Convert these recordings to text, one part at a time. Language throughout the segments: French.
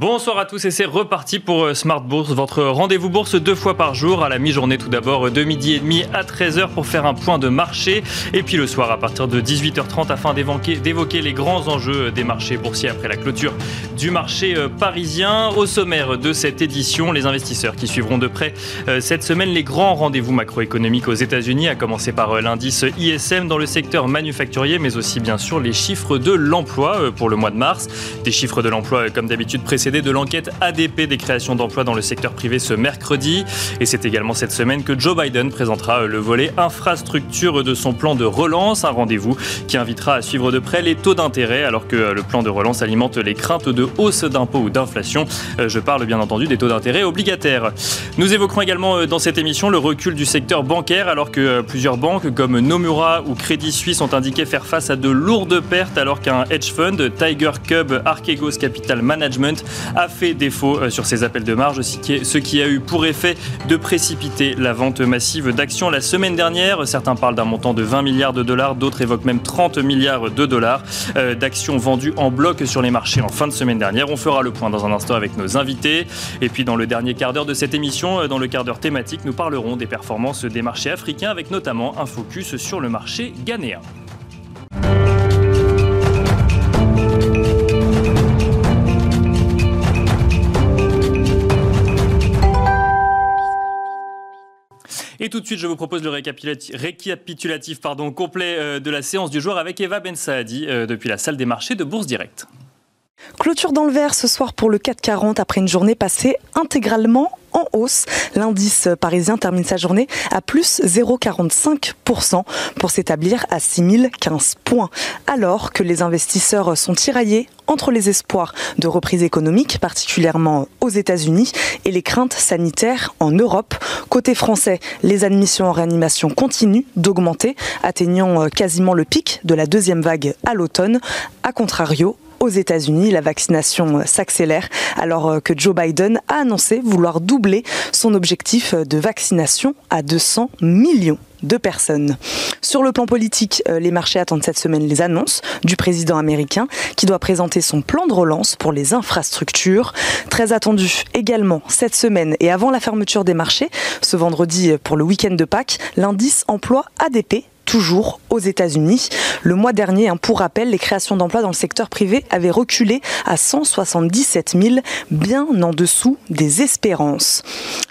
Bonsoir à tous et c'est reparti pour euh, Smart Bourse, votre rendez-vous bourse deux fois par jour à la mi-journée tout d'abord euh, de midi et demi à 13h pour faire un point de marché et puis le soir à partir de 18h30 afin d'évoquer les grands enjeux des marchés boursiers après la clôture du marché euh, parisien. Au sommaire de cette édition, les investisseurs qui suivront de près cette semaine les grands rendez-vous macroéconomiques aux États-Unis, à commencer par l'indice ISM dans le secteur manufacturier mais aussi bien sûr les chiffres de l'emploi pour le mois de mars. Des chiffres de l'emploi comme d'habitude précédents de l'enquête ADP des créations d'emplois dans le secteur privé ce mercredi. Et c'est également cette semaine que Joe Biden présentera le volet infrastructure de son plan de relance, un rendez-vous qui invitera à suivre de près les taux d'intérêt alors que le plan de relance alimente les craintes de hausse d'impôts ou d'inflation. Euh, je parle bien entendu des taux d'intérêt obligataires. Nous évoquerons également euh, dans cette émission le recul du secteur bancaire alors que euh, plusieurs banques comme Nomura ou Crédit Suisse ont indiqué faire face à de lourdes pertes alors qu'un hedge fund, Tiger Cub Archegos Capital Management, a fait défaut euh, sur ses appels de marge, ce qui a eu pour effet de précipiter la vente massive d'actions la semaine dernière. Certains parlent d'un montant de 20 milliards de dollars, d'autres évoquent même 30 milliards de dollars euh, d'actions vendues en bloc sur les marchés en fin de semaine dernière. On fera le point dans un instant avec nos invités. Et puis dans le dernier quart d'heure de cette émission, euh, dans le quart d'heure thématique, nous parlerons des performances des marchés africains avec notamment un focus sur le marché ghanéen. Et tout de suite, je vous propose le récapitulatif, complet euh, de la séance du jour avec Eva Ben Saadi euh, depuis la salle des marchés de Bourse Direct. Clôture dans le vert ce soir pour le 440 après une journée passée intégralement en hausse. L'indice parisien termine sa journée à plus 0,45% pour s'établir à 6015 points. Alors que les investisseurs sont tiraillés entre les espoirs de reprise économique, particulièrement aux États-Unis, et les craintes sanitaires en Europe. Côté français, les admissions en réanimation continuent d'augmenter, atteignant quasiment le pic de la deuxième vague à l'automne. A contrario, aux États-Unis. La vaccination s'accélère alors que Joe Biden a annoncé vouloir doubler son objectif de vaccination à 200 millions de personnes. Sur le plan politique, euh, les marchés attendent cette semaine les annonces du président américain qui doit présenter son plan de relance pour les infrastructures. Très attendu également cette semaine et avant la fermeture des marchés, ce vendredi pour le week-end de Pâques, l'indice emploi ADP toujours aux États-Unis. Le mois dernier, hein, pour rappel, les créations d'emplois dans le secteur privé avaient reculé à 177 000, bien en dessous des espérances.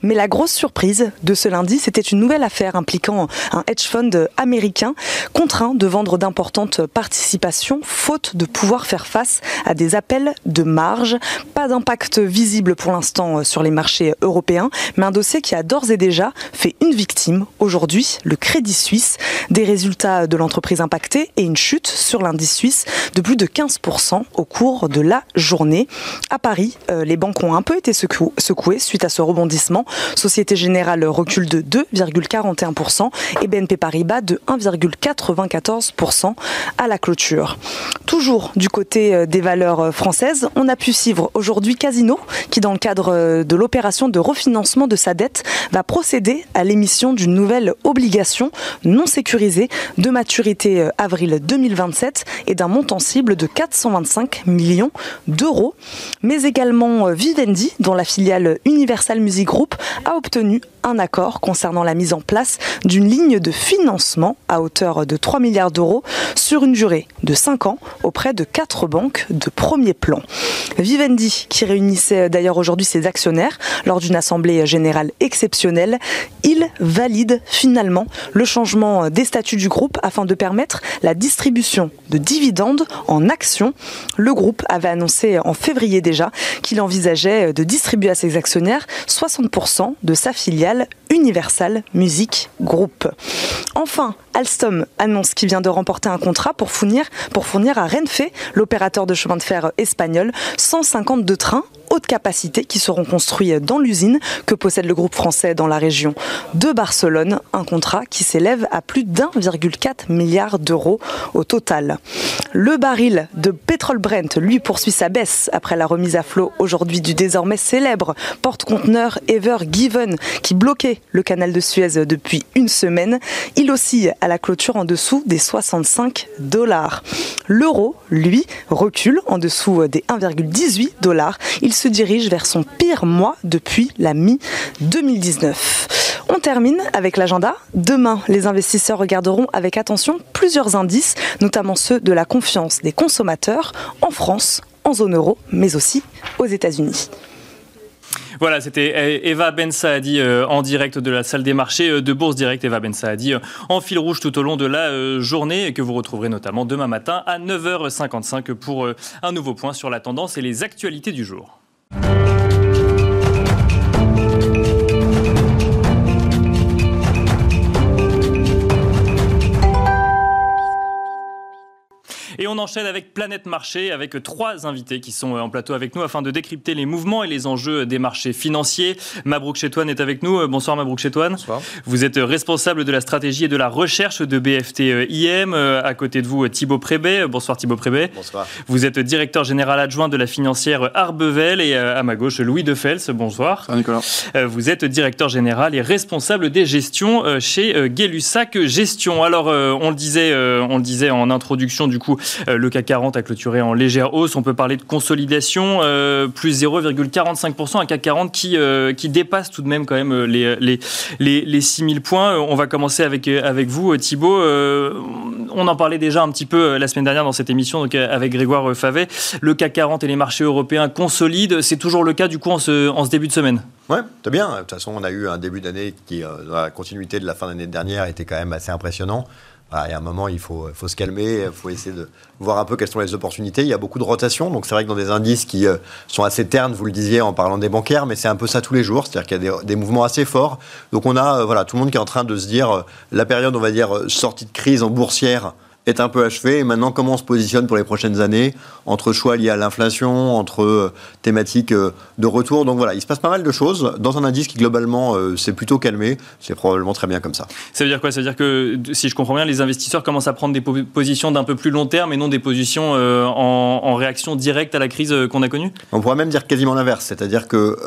Mais la grosse surprise de ce lundi, c'était une nouvelle affaire impliquant un hedge fund américain contraint de vendre d'importantes participations faute de pouvoir faire face à des appels de marge. Pas d'impact visible pour l'instant sur les marchés européens, mais un dossier qui a d'ores et déjà fait une victime aujourd'hui, le Crédit Suisse. Des résultats de l'entreprise impactée et une chute sur l'indice suisse de plus de 15% au cours de la journée. À Paris, euh, les banques ont un peu été secouées suite à ce rebondissement. Société Générale recule de 2,41% et BNP Paribas de 1,94% à la clôture. Toujours du côté euh, des valeurs euh, françaises, on a pu suivre aujourd'hui Casino qui, dans le cadre de l'opération de refinancement de sa dette, va procéder à l'émission d'une nouvelle obligation non sécurisée de maturité euh, avril 2027 et d'un montant cible de 425 millions d'euros. Mais également euh, Vivendi, dont la filiale Universal Music Group a obtenu un accord concernant la mise en place d'une ligne de financement à hauteur de 3 milliards d'euros sur une durée de 5 ans auprès de 4 banques de premier plan. Vivendi, qui réunissait d'ailleurs aujourd'hui ses actionnaires lors d'une assemblée générale exceptionnelle, il valide finalement le changement des statuts du groupe afin de permettre la distribution de dividendes en actions. Le groupe avait annoncé en février déjà qu'il envisageait de distribuer à ses actionnaires 60% de sa filiale Universal Music Group. Enfin, Alstom annonce qu'il vient de remporter un contrat pour fournir, à Renfe, l'opérateur de chemin de fer espagnol, 152 trains haute capacité qui seront construits dans l'usine que possède le groupe français dans la région de Barcelone, un contrat qui s'élève à plus d'1,4 milliard d'euros au total. Le baril de pétrole Brent, lui, poursuit sa baisse après la remise à flot aujourd'hui du désormais célèbre porte-conteneur Ever Given qui bloquait le canal de Suez depuis une semaine. Il oscille à la clôture en dessous des 65 dollars. L'euro, lui, recule en dessous des 1,18 dollars. Il se dirige vers son pire mois depuis la mi-2019. On termine avec l'agenda. Demain, les investisseurs regarderont avec attention plusieurs indices, notamment ceux de la confiance des consommateurs en France, en zone euro, mais aussi aux États-Unis. Voilà, c'était Eva Ben Saadi euh, en direct de la salle des marchés euh, de Bourse Direct. Eva Ben Saadi euh, en fil rouge tout au long de la journée que vous retrouverez notamment demain matin à 9h55 pour un nouveau point sur la tendance et les actualités du jour. Et on enchaîne avec Planète Marché, avec trois invités qui sont en plateau avec nous afin de décrypter les mouvements et les enjeux des marchés financiers. Mabrouk Chetouane est avec nous. Bonsoir Mabrouk Chetouane. Bonsoir. Vous êtes responsable de la stratégie et de la recherche de BFT IM. À côté de vous, Thibaut Prébet. Bonsoir Thibaut Prébet. Bonsoir. Vous êtes directeur général adjoint de la financière Arbevel et à ma gauche, Louis Defels. Bonsoir. Bonsoir Nicolas. Vous êtes directeur général et responsable des gestions chez Gay-Lussac Gestion. Alors, on le disait, on le disait en introduction du coup, euh, le CAC 40 a clôturé en légère hausse. On peut parler de consolidation, euh, plus 0,45%, un CAC 40 qui, euh, qui dépasse tout de même quand même les, les, les, les 6000 points. On va commencer avec, avec vous, Thibault. on en parlait déjà un petit peu la semaine dernière dans cette émission avec Grégoire Favet. Le CAC 40 et les marchés européens consolident. C'est toujours le cas du coup en ce, début de semaine? Ouais, c'est bien. De toute façon, on a eu un début d'année qui, dans la continuité de la fin d'année dernière, était quand même assez impressionnant. Il y a un moment, il faut, faut se calmer, il faut essayer de voir un peu quelles sont les opportunités. Il y a beaucoup de rotation, donc c'est vrai que dans des indices qui euh, sont assez ternes, vous le disiez en parlant des bancaires, mais c'est un peu ça tous les jours, c'est-à-dire qu'il y a des, mouvements assez forts. Donc on a euh, voilà, tout le monde qui est en train de se dire, euh, la période, on va dire, sortie de crise en boursière, est un peu achevé. Et maintenant, comment on se positionne pour les prochaines années entre choix liés à l'inflation, entre euh, thématiques euh, de retour? Donc voilà, il se passe pas mal de choses dans un indice qui globalement euh, s'est plutôt calmé. C'est probablement très bien comme ça. Ça veut dire quoi? Ça veut dire que, si je comprends bien, les investisseurs commencent à prendre des positions d'un peu plus long terme et non des positions en, réaction directe à la crise qu'on a connue? On pourrait même dire quasiment l'inverse. C'est-à-dire que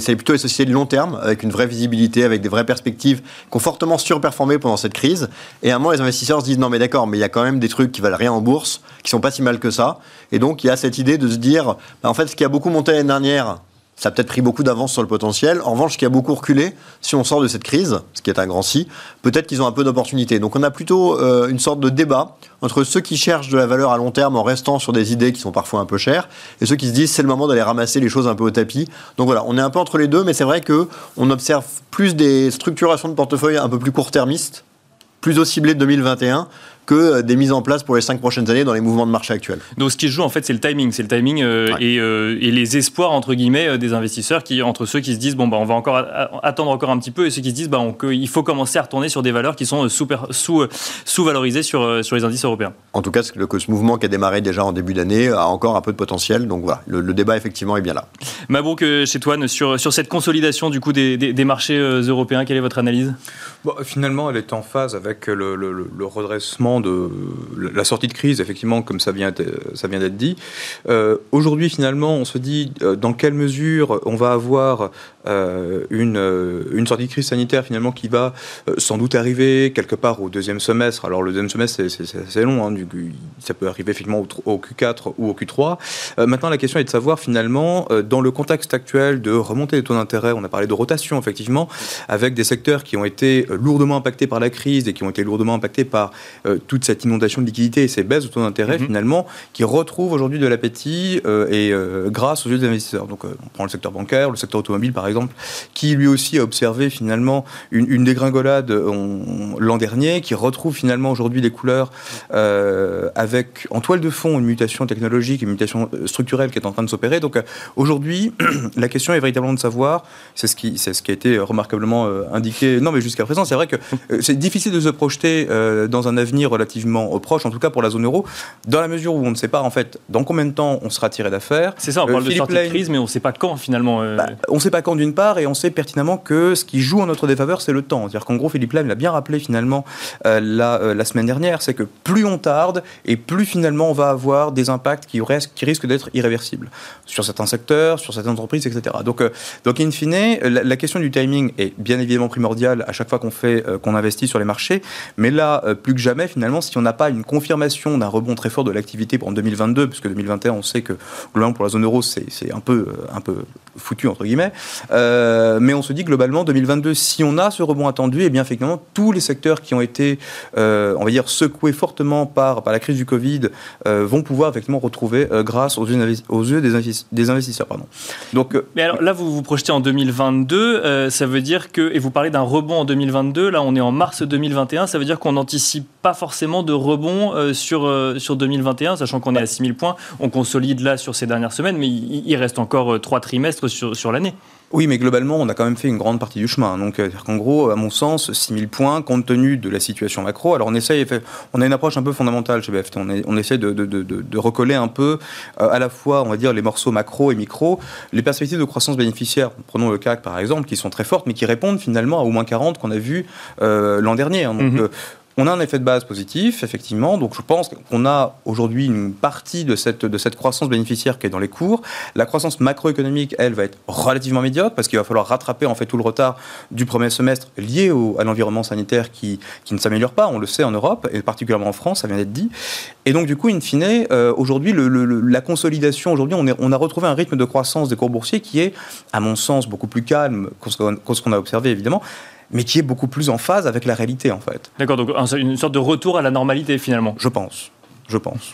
c'est plutôt les sociétés de long terme, avec une vraie visibilité, avec des vraies perspectives, qui ont fortement surperformé pendant cette crise. Et à un moment, les investisseurs se disent non mais d'accord, mais il y a quand même des trucs qui valent rien en bourse, qui sont pas si mal que ça. Et donc, il y a cette idée de se dire, bah, en fait, ce qui a beaucoup monté l'année dernière, ça a peut-être pris beaucoup d'avance sur le potentiel. En revanche, ce qui a beaucoup reculé, si on sort de cette crise, ce qui est un grand si, peut-être qu'ils ont un peu d'opportunité. Donc on a plutôt euh, une sorte de débat entre ceux qui cherchent de la valeur à long terme en restant sur des idées qui sont parfois un peu chères, et ceux qui se disent c'est le moment d'aller ramasser les choses un peu au tapis. Donc voilà, on est un peu entre les deux, mais c'est vrai que on observe plus des structurations de portefeuille un peu plus court-termistes, plus au ciblé de 2021 que euh, des mises en place pour les cinq prochaines années dans les mouvements de marché actuels. Donc ce qui se joue en fait c'est le timing, c'est le timing euh, et, euh, et, les espoirs entre guillemets des investisseurs qui entre ceux qui se disent bon bah on va encore attendre encore un petit peu et ceux qui se disent bah on, il faut commencer à retourner sur des valeurs qui sont super, sous sous valorisées sur sur les indices européens. En tout cas ce, que ce mouvement qui a démarré déjà en début d'année a encore un peu de potentiel donc voilà le, débat effectivement est bien là. Mabrouk chez toi sur sur cette consolidation du coup des, des, marchés européens quelle est votre analyse? Bon, Finalement elle est en phase avec le, redressement de la sortie de crise, effectivement, comme ça vient, ça vient d'être dit. Euh, aujourd'hui, finalement, on se dit euh, dans quelle mesure on va avoir euh, une, sortie de crise sanitaire, finalement, qui va sans doute arriver quelque part au deuxième semestre. Alors, le deuxième semestre, c'est assez long, hein, ça peut arriver effectivement au, Q4 ou au Q3. maintenant, la question est de savoir, finalement, dans le contexte actuel de remonter les taux d'intérêt, on a parlé de rotation, effectivement, avec des secteurs qui ont été lourdement impactés par la crise et qui ont été lourdement impactés par toute cette inondation de liquidités et ces baisses de taux d'intérêt Mhm. finalement qui retrouvent aujourd'hui de l'appétit euh, et euh, grâce aux yeux des investisseurs. Donc euh, on prend le secteur bancaire, le secteur automobile par exemple, qui lui aussi a observé finalement une, une dégringolade euh, l'an dernier, qui retrouve finalement aujourd'hui des couleurs euh, avec en toile de fond une mutation technologique, une mutation euh, structurelle qui est en train de s'opérer. Donc euh, aujourd'hui, la question est véritablement de savoir, c'est ce qui, c'est ce qui a été remarquablement euh, indiqué. Non, mais jusqu'à présent, c'est vrai que euh, c'est difficile de se projeter euh, dans un avenir relativement euh, proche, en tout cas pour la zone euro, dans la mesure où on ne sait pas en fait dans combien de temps on sera tiré d'affaire. C'est ça, on parle de sortie de Lane- crise, mais on ne sait pas quand finalement. bah, on ne sait pas quand d'une part, et on sait pertinemment que ce qui joue en notre défaveur, c'est le temps. C'est-à-dire qu'en gros, Philippe Lame l'a bien rappelé finalement la, la semaine dernière, c'est que plus on tarde, et plus finalement on va avoir des impacts qui, restent- qui risquent d'être irréversibles sur certains secteurs, sur certaines entreprises, etc. Donc, donc in fine, la, la question du timing est bien évidemment primordiale à chaque fois qu'on fait, euh, qu'on investit sur les marchés, mais là, euh, plus que jamais, finalement, si on n'a pas une confirmation d'un rebond très fort de l'activité pour 2022, puisque 2021, on sait que globalement pour la zone euro, c'est c'est un peu, euh, un peu foutu entre guillemets. Euh, mais on se dit globalement 2022, si on a ce rebond attendu, et bien effectivement tous les secteurs qui ont été, euh, on va dire, secoués fortement par, par la crise du Covid euh, vont pouvoir effectivement retrouver grâce aux yeux, des, investis- des investisseurs. Pardon. Donc Mais alors là, vous vous projetez en 2022, euh, ça veut dire que, et vous parlez d'un rebond en 2022, là on est en mars 2021, ça veut dire qu'on n'anticipe pas forcément de rebond sur, sur 2021, sachant qu'on est à 6000 points, on consolide là sur ces dernières semaines, mais il, il reste encore trois trimestres sur, sur l'année. Oui, mais globalement, on a quand même fait une grande partie du chemin. Donc, euh, qu'en gros, à mon sens, 6000 points, compte tenu de la situation macro. Alors, on essaye, on a une approche un peu fondamentale chez BFT. On, est- on essaie de, de- de- de- de recoller un peu, euh, à la fois, on va dire, les morceaux macro et micro, les perspectives de croissance bénéficiaire. Prenons le CAC, par exemple, qui sont très fortes, mais qui répondent finalement à au moins 40 qu'on a vu euh, l'an dernier. hein. Donc, Mhm. euh, on a un effet de base positif, effectivement. Donc, je pense qu'on a aujourd'hui une partie de cette, de cette croissance bénéficiaire qui est dans les cours. La croissance macroéconomique, elle, va être relativement médiocre parce qu'il va falloir rattraper en fait tout le retard du premier semestre lié au- à l'environnement sanitaire qui, qui ne s'améliore pas. On le sait en Europe et particulièrement en France, ça vient d'être dit. Et donc, du coup, in fine, euh, aujourd'hui, le- le- la consolidation, aujourd'hui, on, on a retrouvé un rythme de croissance des cours boursiers qui est, à mon sens, beaucoup plus calme que ce qu'on a observé, évidemment, mais qui est beaucoup plus en phase avec la réalité, en fait. D'accord, donc un- une sorte de retour à la normalité finalement. Je pense. Je pense.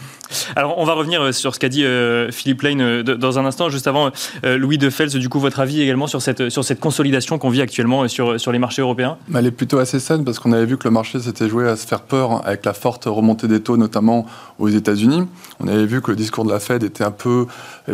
Alors, on va revenir euh, sur ce qu'a dit euh, Philippe Lane euh, dans un instant. Juste avant, Louis de Fels, du coup, votre avis également sur cette, sur cette consolidation qu'on vit actuellement sur, sur les marchés européens? Elle est plutôt assez saine parce qu'on avait vu que le marché s'était joué à se faire peur avec la forte remontée des taux, notamment aux États-Unis. On avait vu que le discours de la Fed était un peu,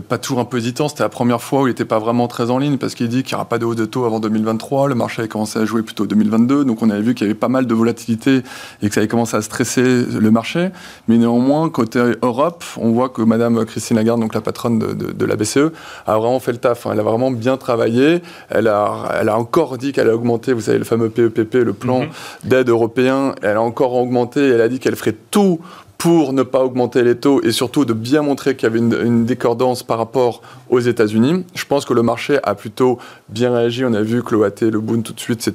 pas toujours un peu hésitant. C'était la première fois où il n'était pas vraiment très en ligne parce qu'il dit qu'il n'y aura pas de hausse de taux avant 2023. Le marché avait commencé à jouer plutôt 2022. Donc on avait vu qu'il y avait pas mal de volatilité et que ça avait commencé à stresser le marché. Mais néanmoins, côté Europe, on voit que Madame Christine Lagarde, donc la patronne de, de- de la BCE, a vraiment fait le taf. hein. Elle a vraiment bien travaillé. Elle a, elle a encore dit qu'elle a augmenté, vous savez, le fameux PEPP, le plan Mhm. d'aide européen. Elle a encore augmenté. Elle a dit qu'elle ferait tout pour ne pas augmenter les taux et surtout de bien montrer qu'il y avait une, une décordance par rapport aux États-Unis. Je pense que le marché a plutôt bien réagi. On a vu que le AT, le Bund tout de suite,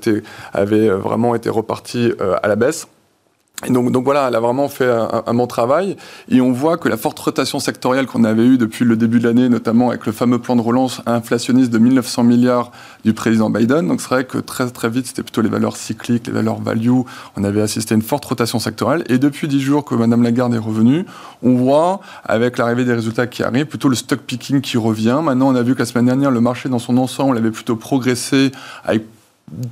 avait euh, vraiment été reparti euh, à la baisse. Et donc, donc voilà, elle a vraiment fait un, bon travail. Et on voit que la forte rotation sectorielle qu'on avait eue depuis le début de l'année, notamment avec le fameux plan de relance inflationniste de 1900 milliards du président Biden, donc c'est vrai que très très vite, c'était plutôt les valeurs cycliques, les valeurs value. On avait assisté à une forte rotation sectorielle. Et depuis dix jours que Madame Lagarde est revenue, on voit, avec l'arrivée des résultats qui arrivent, plutôt le stock picking qui revient. Maintenant, on a vu que la semaine dernière, le marché dans son ensemble avait plutôt progressé avec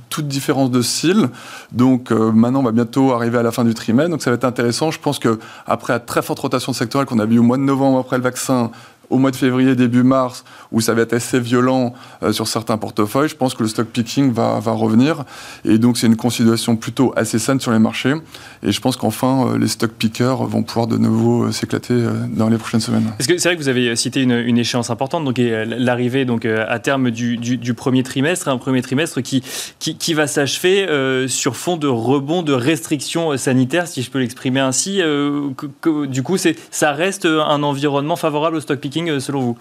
toute différence de style. Donc euh, maintenant, on va bientôt arriver à la fin du trimestre. Donc ça va être intéressant. Je pense que après la très forte rotation sectorielle qu'on a vue au mois de novembre après le vaccin, au mois de février, début mars, où ça va être assez violent euh, sur certains portefeuilles, je pense que le stock picking va, revenir. Et donc, c'est une considération plutôt assez saine sur les marchés. Et je pense qu'enfin, euh, les stock pickers vont pouvoir de nouveau euh, s'éclater dans les prochaines semaines. C'est vrai que vous avez cité une, échéance importante, donc l'arrivée donc à terme du, premier trimestre, un premier trimestre qui, qui, va s'achever sur fond de rebond de restrictions sanitaires, si je peux l'exprimer ainsi. du coup, ça reste un environnement favorable au stock picking euh, selon vous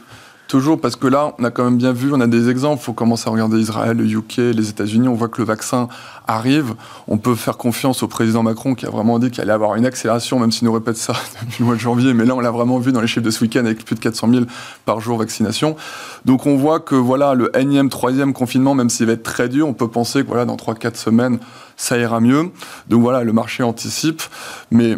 Toujours parce que là, on a quand même bien vu, on a des exemples. Il faut commencer à regarder Israël, le UK, les États-Unis. On voit que le vaccin arrive. On peut faire confiance au président Macron qui a vraiment dit qu'il allait avoir une accélération, même s'il nous répète ça depuis le mois de janvier. Mais là, on l'a vraiment vu dans les chiffres de ce week-end avec plus de 400 000 par jour vaccination. Donc on voit que voilà, le énième, troisième confinement, même s'il va être très dur, on peut penser que voilà, dans 3-4 semaines, ça ira mieux. Donc voilà, le marché anticipe. Mais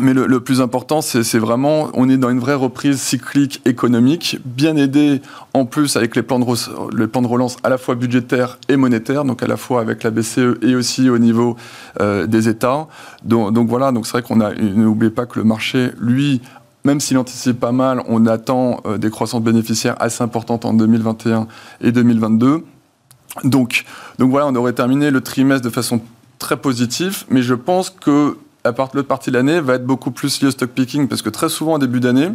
Mais le, plus important, c'est vraiment, on est dans une vraie reprise cyclique économique, bien aidé en plus avec les plans, de, relance à la fois budgétaires et monétaires, donc à la fois avec la BCE et aussi au niveau euh, des États. Donc, voilà, donc c'est vrai qu'on a, n'oubliez pas que le marché, lui, même s'il anticipe pas mal, on attend euh, des croissances bénéficiaires assez importantes en 2021 et 2022. Donc, donc voilà, on aurait terminé le trimestre de façon très positive, mais je pense que l'autre partie de l'année va être beaucoup plus liée au stock picking, parce que très souvent, en début d'année,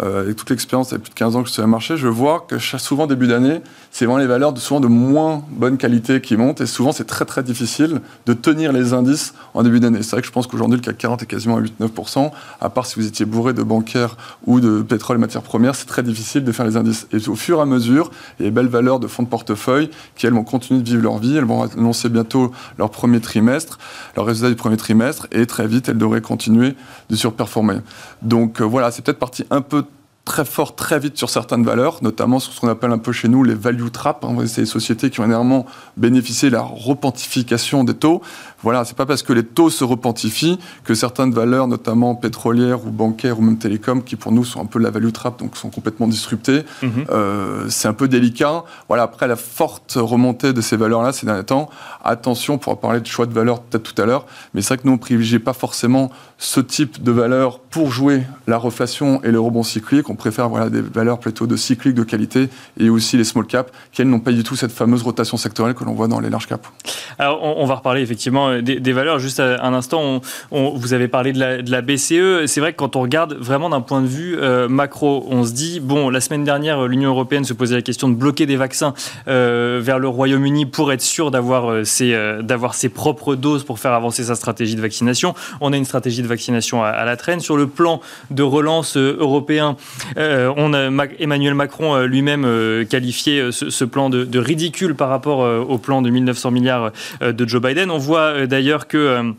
euh, avec toute l'expérience, ça fait plus de 15 ans que je suis sur le marché, je vois que souvent, début d'année, c'est vraiment les valeurs de, souvent de moins bonne qualité qui montent, et souvent, c'est très très difficile de tenir les indices en début d'année. C'est vrai que je pense qu'aujourd'hui, le CAC 40 est quasiment à 8-9%, à part si vous étiez bourré de bancaires ou de pétrole et matières premières, c'est très difficile de faire les indices. Et au fur et à mesure, il y a des belles valeurs de fonds de portefeuille qui, elles, vont continuer de vivre leur vie, elles vont annoncer bientôt leur premier trimestre, leur résultat du premier trimestre, et très vite, elles devraient continuer de surperformer. Donc euh, voilà, c'est peut-être parti un peu très fort très vite sur certaines valeurs, notamment sur ce qu'on appelle un peu chez nous les value traps. Hein, c'est les sociétés qui ont énormément bénéficié de la repentification des taux. Voilà, c'est pas parce que les taux se repentifient que certaines valeurs, notamment pétrolières ou bancaires ou même télécom, qui pour nous sont un peu la value trap, donc sont complètement disruptées, mhm. euh, c'est un peu délicat. Voilà, après la forte remontée de ces valeurs-là ces derniers temps, attention, on pourra parler de choix de valeurs peut-être tout à l'heure, mais c'est vrai que nous on privilégie pas forcément ce type de valeurs pour jouer la reflation et le rebond cyclique. On préfère voilà des valeurs plutôt de cyclique de qualité et aussi les small caps qui elles n'ont pas du tout cette fameuse rotation sectorielle que l'on voit dans les large caps. On, va reparler effectivement euh, des, valeurs. Juste un instant, vous avez parlé de la, BCE. C'est vrai que quand on regarde vraiment d'un point de vue euh, macro, on se dit, bon, la semaine dernière, l'Union européenne se posait la question de bloquer des vaccins euh, vers le Royaume-Uni pour être sûr d'avoir ses, d'avoir ses propres doses pour faire avancer sa stratégie de vaccination. On a une stratégie de vaccination à, la traîne. Sur le plan de relance européen, on a Emmanuel Macron lui-même qualifié ce, plan de, de, ridicule par rapport au plan de 1900 milliards de Joe Biden. On voit d'ailleurs que euh, euh,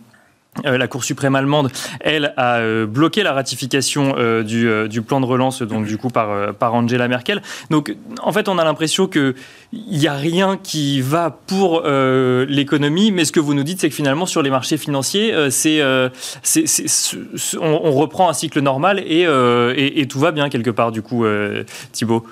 la Cour suprême allemande, elle, a euh, bloqué la ratification du, plan de relance, donc du coup par, par Angela Merkel. Donc, en fait, on a l'impression qu'il n'y a rien qui va pour l'économie, mais ce que vous nous dites, c'est que finalement, sur les marchés financiers, c'est, on, reprend un cycle normal et, et, tout va bien quelque part, du coup, Thibault.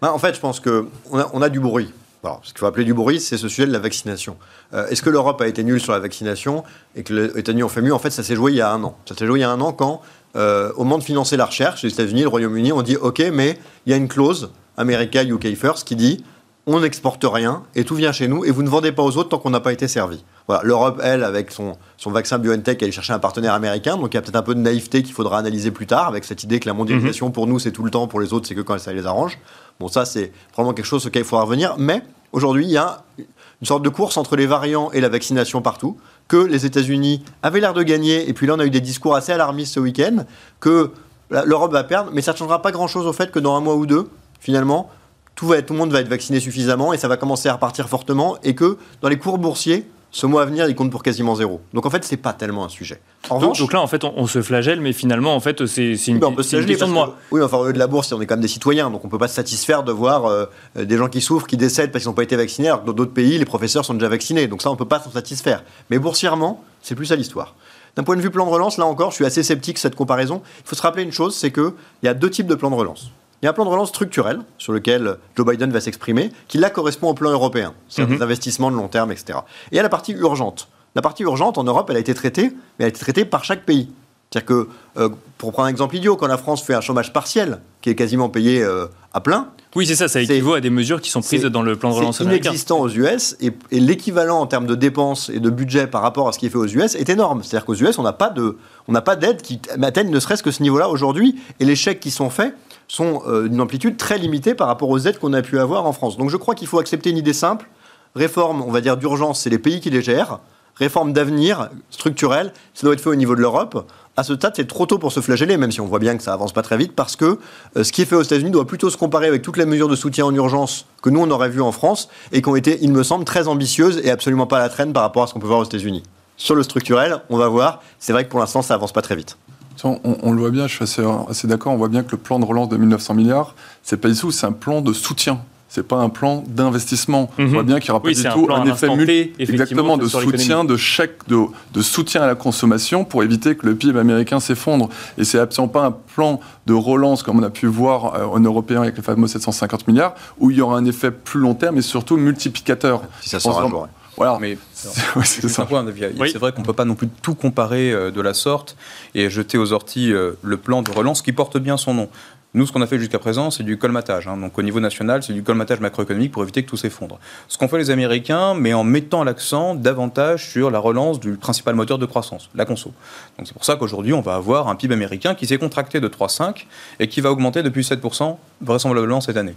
Bah, en fait, je pense qu'on a, on a du bruit. Alors, ce qu'il faut appeler du bruit, c'est ce sujet de la vaccination. Euh, est-ce que l'Europe a été nulle sur la vaccination et que les États-Unis ont fait mieux En fait, ça s'est joué il y a un an. Ça s'est joué il y a un an quand, euh, au moment de financer la recherche, les États-Unis, le Royaume-Uni ont dit OK, mais il y a une clause, America UK First, qui dit on n'exporte rien et tout vient chez nous et vous ne vendez pas aux autres tant qu'on n'a pas été servi. Voilà. L'Europe, elle, avec son, son vaccin BioNTech, elle est chercher un partenaire américain, donc il y a peut-être un peu de naïveté qu'il faudra analyser plus tard, avec cette idée que la mondialisation, mhm. pour nous, c'est tout le temps, pour les autres, c'est que quand ça les arrange. Bon, ça, c'est vraiment quelque chose auquel il faudra revenir, mais aujourd'hui, il y a une sorte de course entre les variants et la vaccination partout, que les États-Unis avaient l'air de gagner, et puis là on a eu des discours assez alarmistes ce week-end, que l'Europe va perdre, mais ça ne changera pas grand-chose au fait que dans un mois ou deux, finalement, tout, va tout le monde va être vacciné suffisamment et ça va commencer à repartir fortement, et que dans les cours boursiers, ce mois à venir, il compte pour quasiment zéro. Donc en fait, c'est pas tellement un sujet. En donc, donc, là, en fait, on, se flagelle, mais finalement, en fait, c'est une, on peut se question de moi. oui, enfin, au lieu de la bourse, on est quand même des citoyens, donc on peut pas se satisfaire de voir euh, des gens qui souffrent, qui décèdent parce qu'ils n'ont pas été vaccinés, alors que dans d'autres pays, les professeurs sont déjà vaccinés. Donc ça, on peut pas s'en satisfaire. Mais boursièrement, c'est plus à l'histoire. D'un point de vue plan de relance, là encore, je suis assez sceptique cette comparaison. Il faut se rappeler une chose, c'est qu'il y a deux types de plans de relance. Il y a un plan de relance structurel sur lequel Joe Biden va s'exprimer, qui là correspond au plan européen, c'est-à-dire mhm. des investissements de long terme, etc. Et il y a la partie urgente. La partie urgente en Europe, elle a été traitée, mais elle a été traitée par chaque pays. C'est-à-dire que, euh, pour prendre un exemple idiot, quand la France fait un chômage partiel, qui est quasiment payé euh, à plein. Oui, c'est ça, ça équivaut à des mesures qui sont prises dans le plan de relance américain. Inexistant aux US, et, l'équivalent en termes de dépenses et de budget par rapport à ce qui est fait aux US est énorme. C'est-à-dire qu'aux US, on n'a pas d'aide qui atteigne ne serait-ce que ce niveau-là aujourd'hui, et les chèques qui sont faits sont euh, d'une amplitude très limitée par rapport aux aides qu'on a pu avoir en France. Donc je crois qu'il faut accepter une idée simple. Réforme, on va dire d'urgence, c'est les pays qui les gèrent réforme d'avenir structurelle, ça doit être fait au niveau de l'Europe. À ce stade, c'est trop tôt pour se flageller, même si on voit bien que ça avance pas très vite, parce que euh, ce qui est fait aux États-Unis doit plutôt se comparer avec toutes les mesures de soutien en urgence que nous on aurait vues en France et qui ont été, il me semble, très ambitieuses et absolument pas à la traîne par rapport à ce qu'on peut voir aux États-Unis. Sur le structurel, on va voir. C'est vrai que pour l'instant, ça avance pas très vite. On, le voit bien, je suis assez, d'accord. On voit bien que le plan de relance de 1900 milliards, c'est pas du tout, c'est un plan de soutien c'est pas un plan d'investissement. On Mhm. voit bien qu'il n'y aura pas du un tout plan un, effet l'instant mul- T, effectivement, exactement de soutien, de chèque, de, de soutien à la consommation pour éviter que le PIB américain s'effondre. Et c'est absolument pas un plan de relance comme on a pu voir euh, en européen avec les fameux 750 milliards, où il y aura un effet plus long terme et surtout multiplicateur. Si ça sort un jour. Voilà. Mais c'est un point. Oui. C'est vrai qu'on ne peut pas non plus tout comparer euh, de la sorte et jeter aux orties euh, le plan de relance qui porte bien son nom. Nous, ce qu'on a fait jusqu'à présent, c'est du colmatage. hein. Donc, au niveau national, c'est du colmatage macroéconomique pour éviter que tout s'effondre. Ce qu'ont fait les Américains, mais en mettant l'accent davantage sur la relance du principal moteur de croissance, la conso. Donc, c'est pour ça qu'aujourd'hui, on va avoir un PIB américain qui s'est contracté de 3,5 et qui va augmenter depuis 7% vraisemblablement cette année.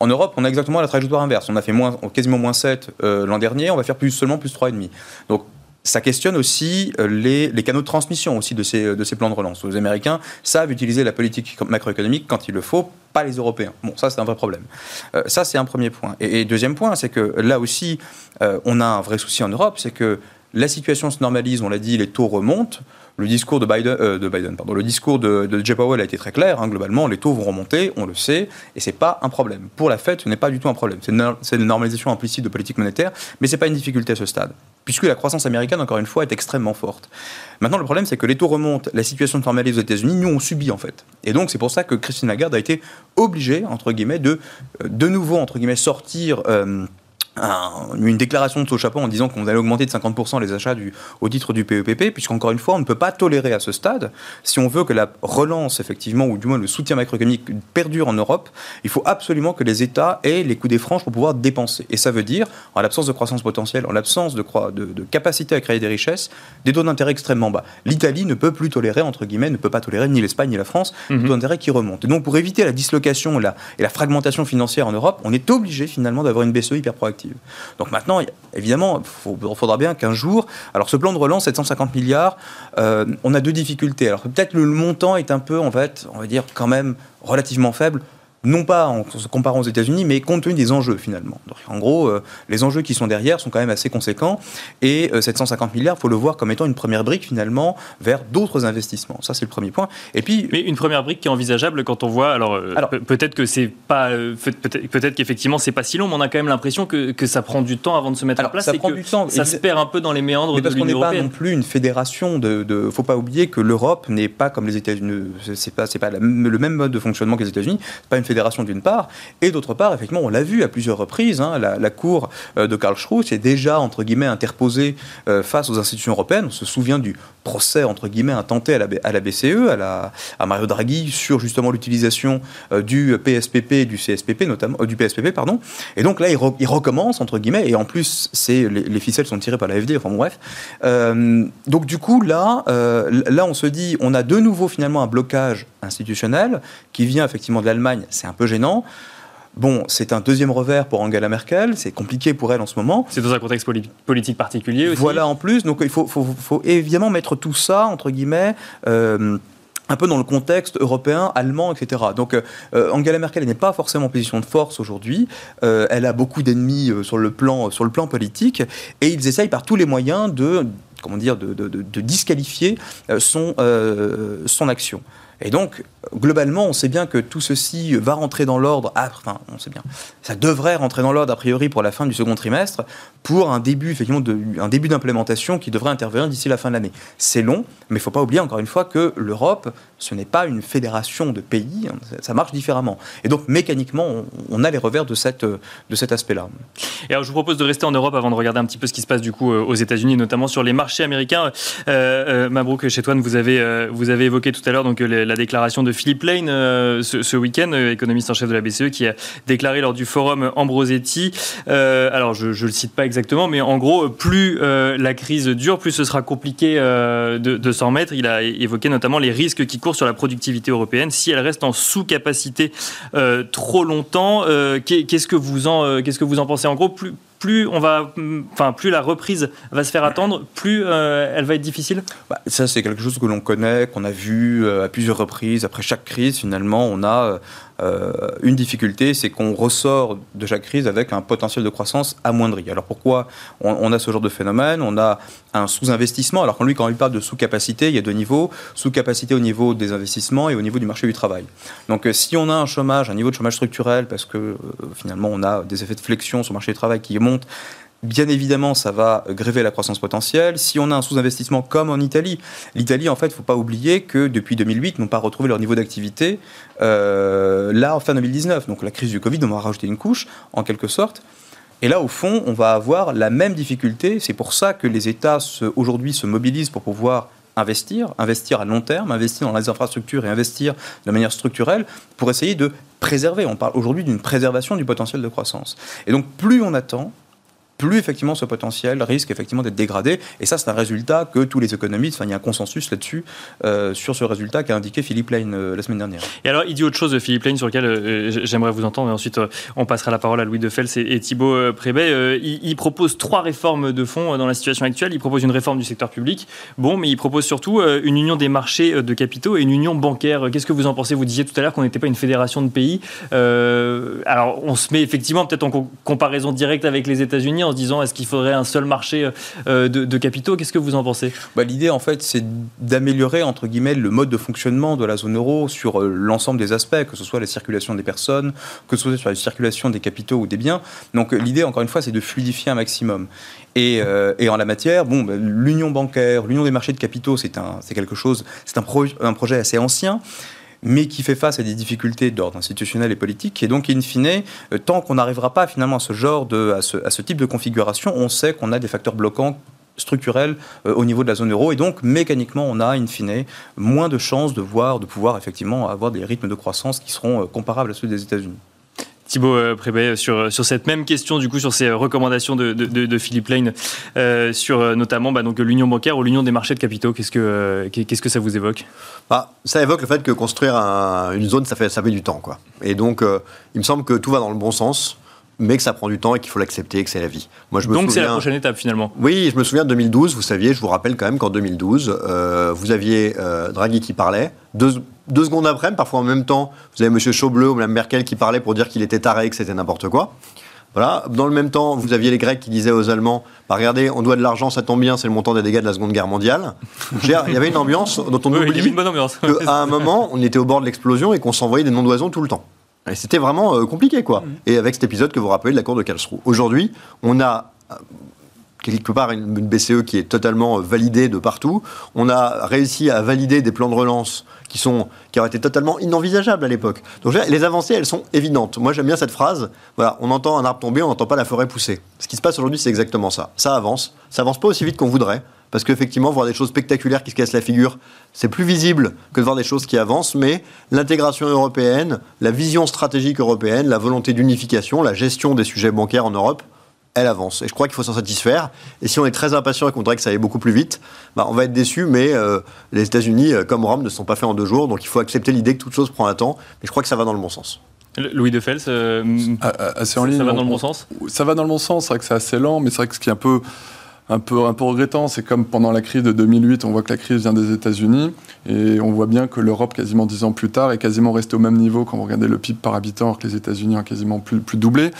En Europe, on a exactement la trajectoire inverse. On a fait quasiment moins 7 euh, l'an dernier, on va faire plus, seulement plus 3,5. Donc ça questionne aussi euh, les, les canaux de transmission aussi de ces, de ces plans de relance. Les Américains savent utiliser la politique macroéconomique quand il le faut, pas les Européens. Bon, ça c'est un vrai problème. Euh, ça c'est un premier point. Et, deuxième point, c'est que là aussi, on a un vrai souci en Europe, c'est que la situation se normalise, on l'a dit, les taux remontent. Le discours de Biden, euh, de Biden pardon, le discours de, de Jay Powell a été très clair. hein, globalement, les taux vont remonter, on le sait, et c'est pas un problème. Pour la Fed, ce n'est pas du tout un problème. C'est une, normalisation implicite de politique monétaire, mais c'est pas une difficulté à ce stade, puisque la croissance américaine, encore une fois, est extrêmement forte. Maintenant, le problème, c'est que les taux remontent, la situation se normalise aux États-Unis, nous on subit en fait. Et donc, c'est pour ça que Christine Lagarde a été obligée, entre guillemets, de euh, de nouveau entre guillemets sortir. euh, un- une déclaration de son chapeau en disant qu'on allait augmenter de 50% les achats du, au titre du PEPP, puisqu'encore une fois, on ne peut pas tolérer à ce stade, si on veut que la relance, effectivement, ou du moins le soutien macroéconomique perdure en Europe, il faut absolument que les États aient les coups des franges pour pouvoir dépenser. Et ça veut dire, en l'absence de croissance potentielle, en l'absence de, croi- de, de capacité à créer des richesses, des taux d'intérêt extrêmement bas. L'Italie ne peut plus tolérer, entre guillemets, ne peut pas tolérer ni l'Espagne ni la France, des taux d'intérêt qui remontent. Et donc, pour éviter la dislocation et la, et la fragmentation financière en Europe, on est obligé finalement d'avoir une BCE hyper proactive. Donc maintenant, évidemment, il faudra bien qu'un jour. Alors, ce plan de relance, 750 milliards, euh, on a deux difficultés. Alors, peut-être le montant est un peu, en fait, on va dire, quand même relativement faible. Non pas en se comparant aux États-Unis, mais compte tenu des enjeux finalement. Donc, en gros, euh, les enjeux qui sont derrière sont quand même assez conséquents. Et euh, 750 milliards, il faut le voir comme étant une première brique finalement vers d'autres investissements. Ça, c'est le premier point. Et puis, Mais une première brique qui est envisageable quand on voit. Alors, euh, Alors- pe- peut-être que c'est pas. euh, peut- Peut-être qu'effectivement c'est pas si long, mais on a quand même l'impression que, que ça prend du temps avant de se mettre Alors, en place. ça et prend que du temps. Ça se perd un peu dans les méandres Mais parce de qu'on n'est pas non plus une fédération de. de faut pas oublier que l'Europe n'est pas comme les États-Unis. C'est pas, c'est pas la- le même mode de fonctionnement que les États-Unis. C'est pas une fédération d'une part, et d'autre part, effectivement, on l'a vu à plusieurs reprises. hein, la, cour euh, de Karl Schroes est déjà entre guillemets interposée euh, face aux institutions européennes. On se souvient du procès entre guillemets intenté à la, BCE, à, Mario Draghi sur justement l'utilisation euh, du PSPP et du CSPP notamment, du PSPP pardon. Et donc là, il, re- il recommence entre guillemets, et en plus, les, les ficelles sont tirées par la FD. Enfin bref. Donc du coup, là, là, on se dit, on a de nouveau finalement un blocage institutionnel qui vient effectivement de l'Allemagne. C'est un peu gênant. Bon, c'est un deuxième revers pour Angela Merkel. C'est compliqué pour elle en ce moment. C'est dans un contexte poli- politique particulier aussi. Voilà en plus, donc il faut, faut- faut évidemment mettre tout ça, entre guillemets, euh, un peu dans le contexte européen, allemand, etc. Donc euh, Angela Merkel n'est pas forcément en position de force aujourd'hui. Euh, elle a beaucoup d'ennemis euh, sur, le plan, sur le plan politique et ils essayent par tous les moyens de, comment dire, de, de- de- de disqualifier son, son action. Et donc, globalement, on sait bien que tout ceci va rentrer dans l'ordre, ah, enfin, on sait bien, ça devrait rentrer dans l'ordre a priori pour la fin du second trimestre, pour un début, effectivement, un début d'implémentation qui devrait intervenir d'ici la fin de l'année. C'est long, mais il ne faut pas oublier, encore une fois, que l'Europe, ce n'est pas une fédération de pays, hein, ça- marche différemment. Et donc, mécaniquement, on, a les revers de, cet aspect-là. Et alors, je vous propose de rester en Europe avant de regarder un petit peu ce qui se passe du coup euh, aux États-Unis, notamment sur les marchés américains. Euh, euh, Mabrouk Chetouane, vous avez euh, vous avez évoqué tout à l'heure donc les- la déclaration de Philippe Lane euh, ce, week-end, euh, économiste en chef de la BCE, qui a déclaré lors du forum Ambrosetti. euh, alors, je, je le cite pas exactement, mais en gros, plus la crise dure, plus ce sera compliqué de, s'en remettre. Il a évoqué notamment les risques qui courent sur la productivité européenne si elle reste en sous-capacité trop longtemps. Qu'est- qu'est-ce que vous en qu'est-ce que vous en pensez? En gros, plus plus on va, enfin plus la reprise va se faire attendre, plus euh, elle va être difficile? Bah, ça, c'est quelque chose que l'on connaît, qu'on a vu euh, à plusieurs reprises. Après chaque crise, finalement, on a euh, une difficulté, c'est qu'on ressort de chaque crise avec un potentiel de croissance amoindri. Alors pourquoi on, a ce genre de phénomène? On a un sous-investissement, alors quand lui, quand il parle de sous-capacité, il y a deux niveaux, sous-capacité au niveau des investissements et au niveau du marché du travail. Donc si on a un chômage, un niveau de chômage structurel, parce que finalement on a des effets de flexion sur le marché du travail qui montent, Bien évidemment, ça va gréver la croissance potentielle. Si on a un sous-investissement comme en Italie, l'Italie, en fait, il ne faut pas oublier que depuis 2008, n'ont pas retrouvé leur niveau d'activité euh, là en fin 2019. Donc la crise du Covid, on va rajouter une couche, en quelque sorte. Et là, au fond, on va avoir la même difficulté. C'est pour ça que les États aujourd'hui se mobilisent pour pouvoir investir, investir à long terme, investir dans les infrastructures et investir de manière structurelle pour essayer de préserver. On parle aujourd'hui d'une préservation du potentiel de croissance. Et donc, plus on attend, plus effectivement ce potentiel risque effectivement d'être dégradé. Et ça, c'est un résultat que tous les économistes, enfin, il y a un consensus là-dessus, euh, sur ce résultat qu'a indiqué Philippe Lane euh, la semaine dernière. Et alors, il dit autre chose, Philippe Lane, sur lequel euh, j'aimerais vous entendre, et ensuite on passera la parole à Louis Defels et, et Thibault Prébet. Il, propose trois réformes de fonds dans la situation actuelle. Il propose une réforme du secteur public, bon, mais il propose surtout une union des marchés de capitaux et une union bancaire. Qu'est-ce que vous en pensez? Vous disiez tout à l'heure qu'on n'était pas une fédération de pays. alors, on se met effectivement peut-être en comparaison directe avec les États-Unis disant est-ce qu'il faudrait un seul marché euh, de, capitaux? Qu'est-ce que vous en pensez? Bah, L'idée, en fait, c'est d'améliorer, entre guillemets, le mode de fonctionnement de la zone euro sur euh, l'ensemble des aspects, que ce soit la circulation des personnes, que ce soit sur la circulation des capitaux ou des biens. Donc l'idée, encore une fois, c'est de fluidifier un maximum. Et, euh, en la matière, bon, bah, l'union bancaire, l'union des marchés de capitaux, c'est quelque chose, c'est un projet assez ancien mais qui fait face à des difficultés d'ordre institutionnel et politique. Et donc, in fine, euh, tant qu'on n'arrivera pas finalement à ce genre de, à ce, type de configuration, on sait qu'on a des facteurs bloquants structurels euh, au niveau de la zone euro et donc mécaniquement on a in fine moins de chances de voir de pouvoir effectivement avoir des rythmes de croissance qui seront euh, comparables à ceux des États-Unis. Thibaut euh, Prébet, sur, sur cette même question, du coup, sur ces recommandations de, de, Philippe Lane, euh, sur euh, notamment bah, l'union bancaire ou l'union des marchés de capitaux, qu'est-ce que, que ça vous évoque? Bah, Ça évoque le fait que construire une zone, ça fait, ça du temps. Quoi. Et donc, il me semble que tout va dans le bon sens mais que ça prend du temps et qu'il faut l'accepter, que c'est la vie. Moi, je me Donc c'est la prochaine étape finalement. Oui, je me souviens de 2012, vous saviez, je vous rappelle quand même qu'en 2012, euh, vous aviez euh, Draghi qui parlait, deux, deux, secondes après, parfois en même temps, vous avez M. Chaubleu ou Mme Merkel qui parlait pour dire qu'il était taré, que c'était n'importe quoi. Voilà. Dans le même temps, vous aviez les Grecs qui disaient aux Allemands bah, Regardez, on doit de l'argent, ça tombe bien, c'est le montant des dégâts de la Seconde Guerre mondiale. il y avait une ambiance dont on oui, oublie qu'à un moment, on était au bord de l'explosion et qu'on s'envoyait des noms d'oiseaux tout le temps. Et c'était vraiment euh, compliqué, quoi. Mm. Et avec cet épisode que vous rappelez de la cour de Karlsruhe. Aujourd'hui, on a euh, quelque part une, BCE qui est totalement euh, validée de partout. On a réussi à valider des plans de relance qui, sont, qui auraient été totalement inenvisageables à l'époque. Donc les avancées, elles sont évidentes. Moi, j'aime bien cette phrase. Voilà, on entend un arbre tomber, on n'entend pas la forêt pousser. Ce qui se passe aujourd'hui, c'est exactement ça. Ça avance. Ça avance pas aussi vite qu'on voudrait parce qu'effectivement, voir des choses spectaculaires qui se cassent la figure, c'est plus visible que de voir des choses qui avancent, mais l'intégration européenne, la vision stratégique européenne, la volonté d'unification, la gestion des sujets bancaires en Europe, elle avance. Et je crois qu'il faut s'en satisfaire. Et si on est très impatient et qu'on voudrait que ça aille beaucoup plus vite, bah, on va être déçu, mais euh, les États-Unis, euh, comme Rome, ne sont pas faits en deux jours, donc il faut accepter l'idée que toute chose prend un temps, mais je crois que ça va dans le bon sens. Louis de Fels, euh, ah, ah, assez en ligne, ça va dans le bon sens? Ça va dans le bon sens, c'est vrai que c'est assez lent, mais c'est vrai que ce qui est un peu un peu, un peu regrettant. C'est comme pendant la crise de 2008, on voit que la crise vient des États-Unis et on voit bien que l'Europe, quasiment dix ans plus tard, est quasiment restée au même niveau quand vous regardez le PIB par habitant, alors que les États-Unis ont quasiment plus, doublé.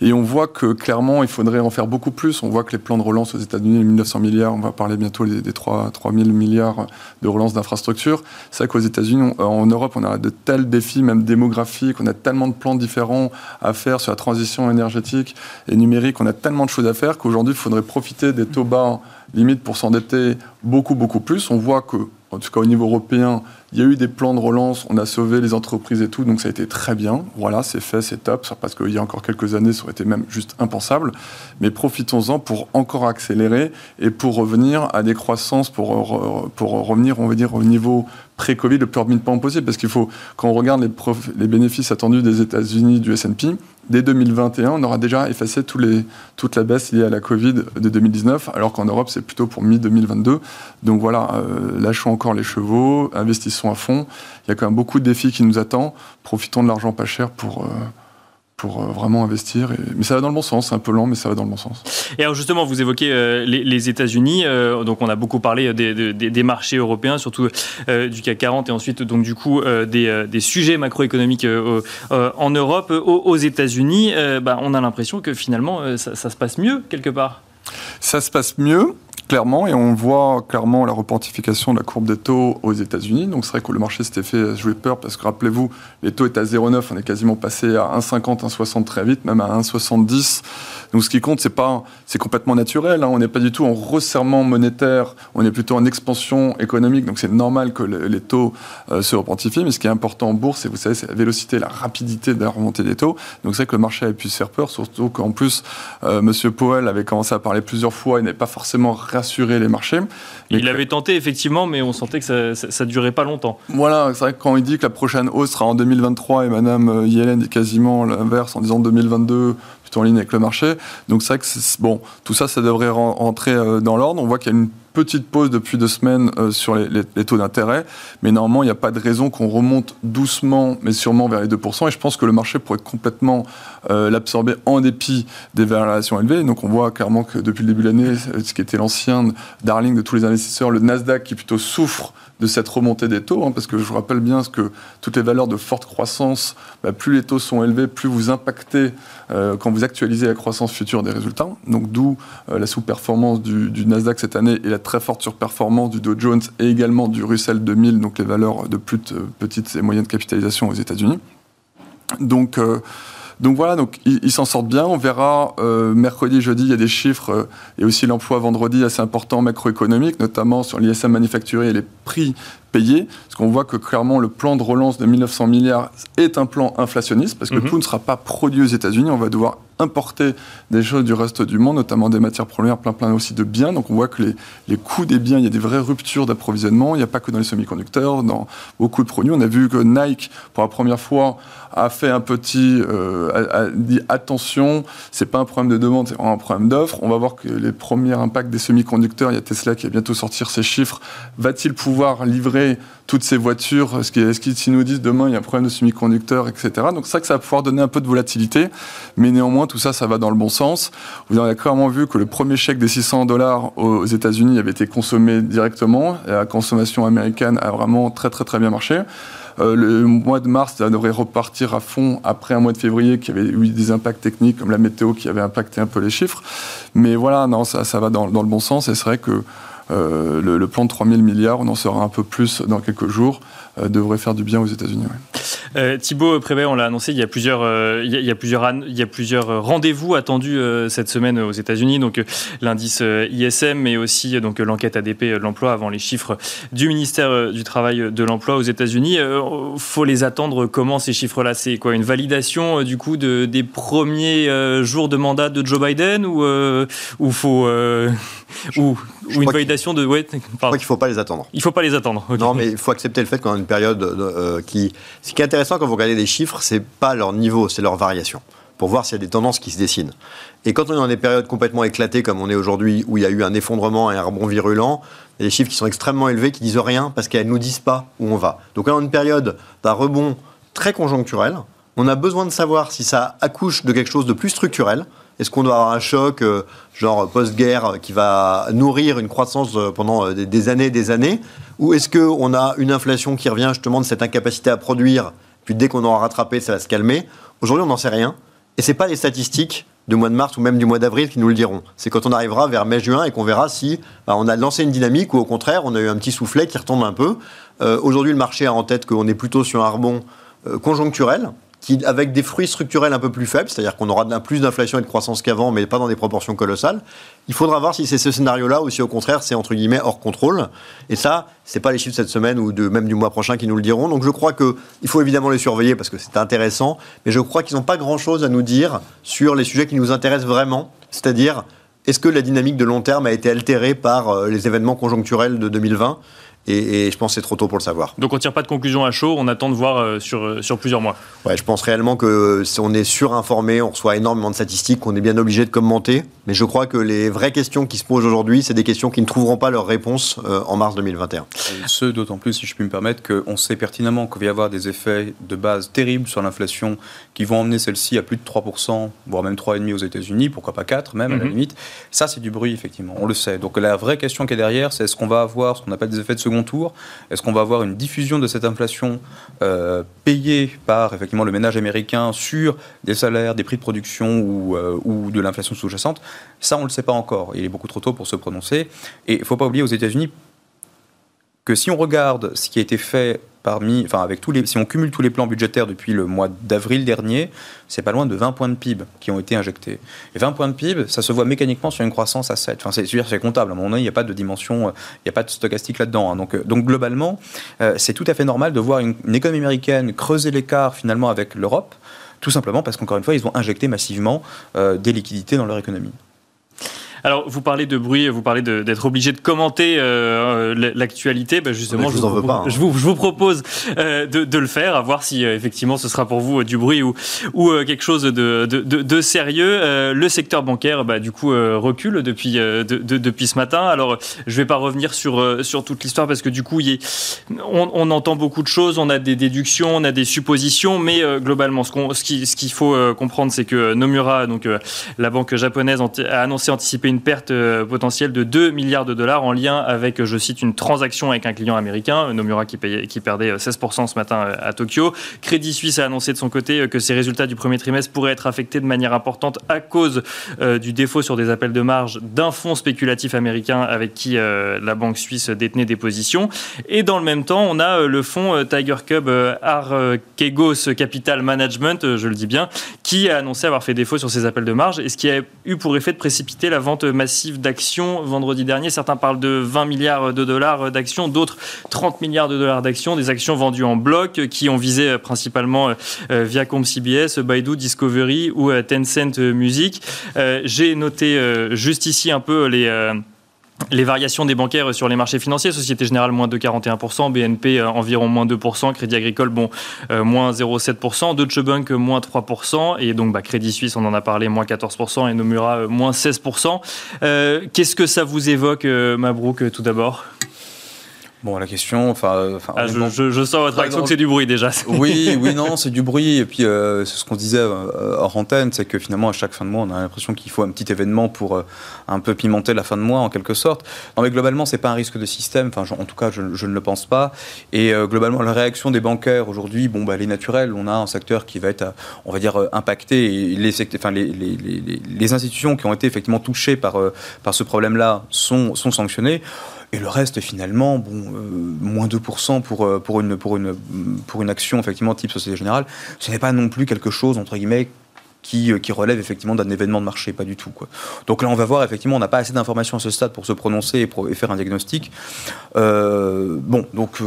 Et on voit que clairement, il faudrait en faire beaucoup plus. On voit que les plans de relance aux États-Unis, les 1900 milliards, on va parler bientôt des, 3, 000 milliards de relance d'infrastructures. C'est vrai qu'aux États-Unis, en Europe, on a de tels défis, même démographiques, on a tellement de plans différents à faire sur la transition énergétique et numérique, on a tellement de choses à faire qu'aujourd'hui, il faudrait profiter des taux bas, limite pour s'endetter beaucoup, beaucoup plus. On voit que, en tout cas au niveau européen, il y a eu des plans de relance, on a sauvé les entreprises et tout, donc ça a été très bien. Voilà, c'est fait, c'est top, parce qu'il y a encore quelques années, ça aurait été même juste impensable. Mais profitons-en pour encore accélérer et pour revenir à des croissances, pour, pour revenir, on va dire, au niveau pré-Covid le plus rapidement possible. Parce qu'il faut, quand on regarde les, bénéfices attendus des États-Unis, du SP, dès 2021, on aura déjà effacé toute la baisse liée à la Covid de 2019, alors qu'en Europe, c'est plutôt pour mi-2022. Donc voilà, euh, lâchons encore les chevaux, investissons à fond. Il y a quand même beaucoup de défis qui nous attendent. Profitons de l'argent pas cher pour, euh, pour euh, vraiment investir. mais ça va dans le bon sens, c'est un peu lent, mais ça va dans le bon sens. Et alors justement, vous évoquez euh, les, États-Unis, euh, donc on a beaucoup parlé des, marchés européens, surtout du CAC 40 et ensuite donc du coup des, sujets macroéconomiques en Europe. Aux, États-Unis, bah, on a l'impression que finalement ça, ça se passe mieux quelque part. Ça se passe mieux clairement, et on voit clairement la reportification de la courbe des taux aux États-Unis. Donc c'est vrai que le marché s'était fait jouer peur parce que rappelez-vous, les taux étaient à 0,9, on est quasiment passé à 1,50, 1,60 très vite, même à 1,70. Donc ce qui compte, c'est pas, c'est complètement naturel. Hein. On n'est pas du tout en resserrement monétaire, on est plutôt en expansion économique. Donc c'est normal que les taux euh, se reportifient. Mais ce qui est important en bourse, c'est vous savez, c'est la vélocité, la rapidité de la remontée des taux. Donc c'est vrai que le marché a pu se faire peur, surtout qu'en plus, euh, Monsieur Powell avait commencé à parler plusieurs fois, il n'est pas forcément rassurer les marchés. il avait tenté effectivement, mais on sentait que ça, ne durait pas longtemps. Voilà, c'est vrai que quand il dit que la prochaine hausse sera en 2023 et Madame Yellen dit quasiment l'inverse en disant 2022 plutôt en ligne avec le marché. Donc c'est vrai que bon, tout ça, ça devrait rentrer euh, dans l'ordre. On voit qu'il y a une petite pause depuis deux semaines euh, sur les, taux d'intérêt, mais normalement, il n'y a pas de raison qu'on remonte doucement, mais sûrement vers les 2%. Et je pense que le marché pourrait complètement euh, l'absorber en dépit des variations élevées. Donc on voit clairement que depuis le début de l'année, ce qui était l'ancien darling de tous les investisseurs, le Nasdaq qui plutôt souffre de cette remontée des taux, hein, parce que je vous rappelle bien que toutes les valeurs de forte croissance, bah, plus les taux sont élevés, plus vous impactez euh, quand vous actualisez la croissance future des résultats. Donc d'où la sous-performance du, Nasdaq cette année et la très forte surperformance du Dow Jones et également du Russell 2000, donc les valeurs de plus petites et moyennes capitalisations aux États-Unis. Donc, euh, donc voilà, donc ils s'en sortent bien. On verra euh, mercredi, jeudi, il y a des chiffres euh, et aussi l'emploi vendredi assez important macroéconomique, notamment sur l'ISM manufacturier et les prix payés. Parce qu'on voit que clairement le plan de relance de 1900 milliards est un plan inflationniste parce que mhm. tout ne sera pas produit aux États-Unis. On va devoir importer des choses du reste du monde, notamment des matières premières, plein plein aussi de biens. Donc on voit que les, les coûts des biens, il y a des vraies ruptures d'approvisionnement. Il n'y a pas que dans les semi-conducteurs, dans beaucoup de produits. On a vu que Nike, pour la première fois, a fait un petit, euh, a, dit attention, c'est pas un problème de demande, c'est un problème d'offre. On va voir que les premiers impacts des semi-conducteurs, il y a Tesla qui va bientôt sortir ses chiffres. Va-t-il pouvoir livrer toutes ces voitures? Est-ce qu'ils nous disent demain il y a un problème de semi-conducteurs, etc. Donc c'est vrai que ça va pouvoir donner un peu de volatilité, mais néanmoins tout ça, ça va dans le bon sens. Vous avez clairement vu que le premier chèque des 600 dollars aux États-Unis avait été consommé directement. La consommation américaine a vraiment très très très bien marché. Euh, le mois de mars, ça devrait repartir à fond après un mois de février qui avait eu des impacts techniques comme la météo qui avait impacté un peu les chiffres. Mais voilà, non, ça, va dans, dans le bon sens et c'est vrai que euh, le, plan de 3 000 milliards, on en saura un peu plus dans quelques jours, euh, devrait faire du bien aux États-Unis. Euh, Thibaut on l'a annoncé, il y a plusieurs, plusieurs, il y a plusieurs rendez-vous attendus cette semaine aux États-Unis. Donc l'indice ISM, mais aussi donc l'enquête ADP de l'emploi avant les chiffres du ministère du Travail de l'emploi aux États-Unis. faut les attendre comment ces chiffres-là? C'est quoi une validation du coup de, des premiers jours de mandat de Joe Biden ou ou faut ou, ou une validation de. Ouais, je crois qu'il ne faut pas les attendre. Il ne faut pas les attendre. Non, mais il faut accepter le fait qu'on a une période euh, qui. Ce qui est intéressant quand vous regardez les chiffres, c'est pas leur niveau, c'est leur variation pour voir s'il y a des tendances qui se dessinent. Et quand on est dans des périodes complètement éclatées comme on est aujourd'hui, où il y a eu un effondrement et un rebond virulent, il y a des chiffres qui sont extrêmement élevés qui disent rien parce qu'elles ne nous disent pas où on va. Donc on est dans une période d'un rebond très conjoncturel. On a besoin de savoir si ça accouche de quelque chose de plus structurel. Est-ce qu'on doit avoir un choc, euh, genre post-guerre, qui va nourrir une croissance euh, pendant euh, des années et des années Ou est-ce qu'on a une inflation qui revient justement de cette incapacité à produire, puis dès qu'on aura rattrapé, ça va se calmer Aujourd'hui, on n'en sait rien. Et ce n'est pas les statistiques du mois de mars ou même du mois d'avril qui nous le diront. C'est quand on arrivera vers mai-juin et qu'on verra si bah, on a lancé une dynamique ou au contraire on a eu un petit soufflet qui retombe un peu. Aujourd'hui, le marché a en tête qu'on est plutôt sur un rebond conjoncturel qui, avec des fruits structurels un peu plus faibles, c'est-à-dire qu'on aura plus d'inflation et de croissance qu'avant, mais pas dans des proportions colossales. Il faudra voir si c'est ce scénario-là ou si au contraire c'est entre guillemets hors contrôle. Et ça, c'est pas les chiffres de cette semaine ou même du mois prochain qui nous le diront. Donc je crois qu'il faut évidemment les surveiller parce que c'est intéressant, mais je crois qu'ils n'ont pas grand-chose à nous dire sur les sujets qui nous intéressent vraiment, c'est-à-dire est-ce que la dynamique de long terme a été altérée par euh, les événements conjoncturels de 2020 Et, et je pense que c'est trop tôt pour le savoir. Donc on tire pas de conclusion à chaud, on attend de voir euh, sur, euh, sur plusieurs mois. Ouais, je pense réellement que si on est surinformé, on reçoit énormément de statistiques, qu'on est bien obligé de commenter. Mais je crois que les vraies questions qui se posent aujourd'hui, c'est des questions qui ne trouveront pas leur réponse euh, en mars 2021. Et ce, d'autant plus, si je puis me permettre, qu'on sait pertinemment qu'il va y avoir des effets de base terribles sur l'inflation qui vont emmener celle-ci à plus de 3%, voire même 3,5% aux États-Unis, pourquoi pas 4 même à la Mhm. limite. Ça, c'est du bruit, effectivement, on le sait. Donc la vraie question qui est derrière, c'est est-ce qu'on va avoir ce qu'on appelle des effets de Est-ce qu'on va avoir une diffusion de cette inflation euh, payée par effectivement le ménage américain sur des salaires, des prix de production ou, euh, ou de l'inflation sous-jacente? Ça, on ne le sait pas encore. Il est beaucoup trop tôt pour se prononcer. Et il ne faut pas oublier aux États-Unis que si on regarde ce qui a été fait parmi, enfin avec tous les, si on cumule tous les plans budgétaires depuis le mois d'avril dernier, c'est pas loin de 20 points de PIB qui ont été injectés. Et 20 points de PIB, ça se voit mécaniquement sur une croissance à 7. Enfin, c'est c'est comptable. À un moment donné, il n'y a pas de dimension, il n'y a pas de stochastique là-dedans. hein. Donc, euh, donc globalement, euh, c'est tout à fait normal de voir une, une économie américaine creuser l'écart finalement avec l'Europe, tout simplement parce qu'encore une fois, ils ont injecté massivement euh, des liquidités dans leur économie. Alors, vous parlez de bruit, vous parlez d'être obligé de commenter euh, euh, l'actualité. Bah, justement, Mais je vous en veux pas, hein. je, vous, je vous propose euh, de, de le faire, à voir si effectivement ce sera pour vous du bruit ou, ou quelque chose de, de, de- de sérieux. Le secteur bancaire, bah, du coup, recule depuis, de- de- depuis ce matin. Alors, je vais pas revenir sur, sur toute l'histoire parce que du coup, il y est- on, on entend beaucoup de choses, on a des déductions, on a des suppositions, mais globalement, ce qu'il faut comprendre, c'est que Nomura, donc la banque japonaise, a annoncé anticiper une perte euh, potentielle de 2 milliards de dollars en lien avec, euh, je cite, une transaction avec un client américain, Nomura qui, qui perdait euh, 16% ce matin euh, à Tokyo. Crédit Suisse a annoncé de son côté euh, que ses résultats du premier trimestre pourraient être affectés de manière importante à cause euh, du défaut sur des appels de marge d'un fonds spéculatif américain avec qui euh, la banque suisse détenait des positions. Et dans le même temps, on a euh, le fonds euh, Tiger Cub euh, Archegos Capital Management, euh, je le dis bien, qui a annoncé avoir fait défaut sur ses appels de marge et ce qui a eu pour effet de précipiter la vente massive d'actions vendredi dernier. Certains parlent de 20 milliards de dollars d'actions, d'autres 30 milliards de dollars d'actions, des actions vendues en bloc qui ont visé principalement euh, Viacom CBS, Baidu, Discovery ou euh, Tencent Music. Euh, J'ai noté juste ici un peu les... les variations des bancaires sur les marchés financiers, Société Générale moins 2,41%, BNP euh, environ moins 2%, Crédit Agricole bon euh, moins 0,7%, Deutsche Bank euh, moins 3%, et donc bah, Crédit Suisse on en a parlé moins 14%, et Nomura moins 16%. Euh, Qu'est-ce que ça vous évoque, Mabrouk, tout d'abord? Bon, la question, enfin, euh, enfin, Ah, je, je- je sens votre réaction que c'est du bruit déjà. oui, oui, non, c'est du bruit. Et puis, euh, c'est ce qu'on disait euh, hors antenne, c'est que finalement, à chaque fin de mois, on a l'impression qu'il faut un petit événement pour euh, un peu pimenter la fin de mois, en quelque sorte. Non, mais globalement, c'est pas un risque de système. Enfin, je- en tout cas, je, je ne le pense pas. Et euh, globalement, la réaction des bancaires aujourd'hui, bon, bah, elle est naturelle. On a un secteur qui va être, euh, on va dire, impacté. Et les, enfin, les, les, les- les- les institutions qui ont été effectivement touchées par, euh, par ce problème-là sont, sont sanctionnées. Et le reste, finalement, bon, euh, moins 2% pour, euh, pour, une, pour, une, pour une action, effectivement, type Société Générale, ce n'est pas non plus quelque chose, entre guillemets, qui, euh, qui relève effectivement d'un événement de marché, pas du tout. Donc là, on va voir, effectivement, on n'a pas assez d'informations à ce stade pour se prononcer et, faire un diagnostic. Bon, donc,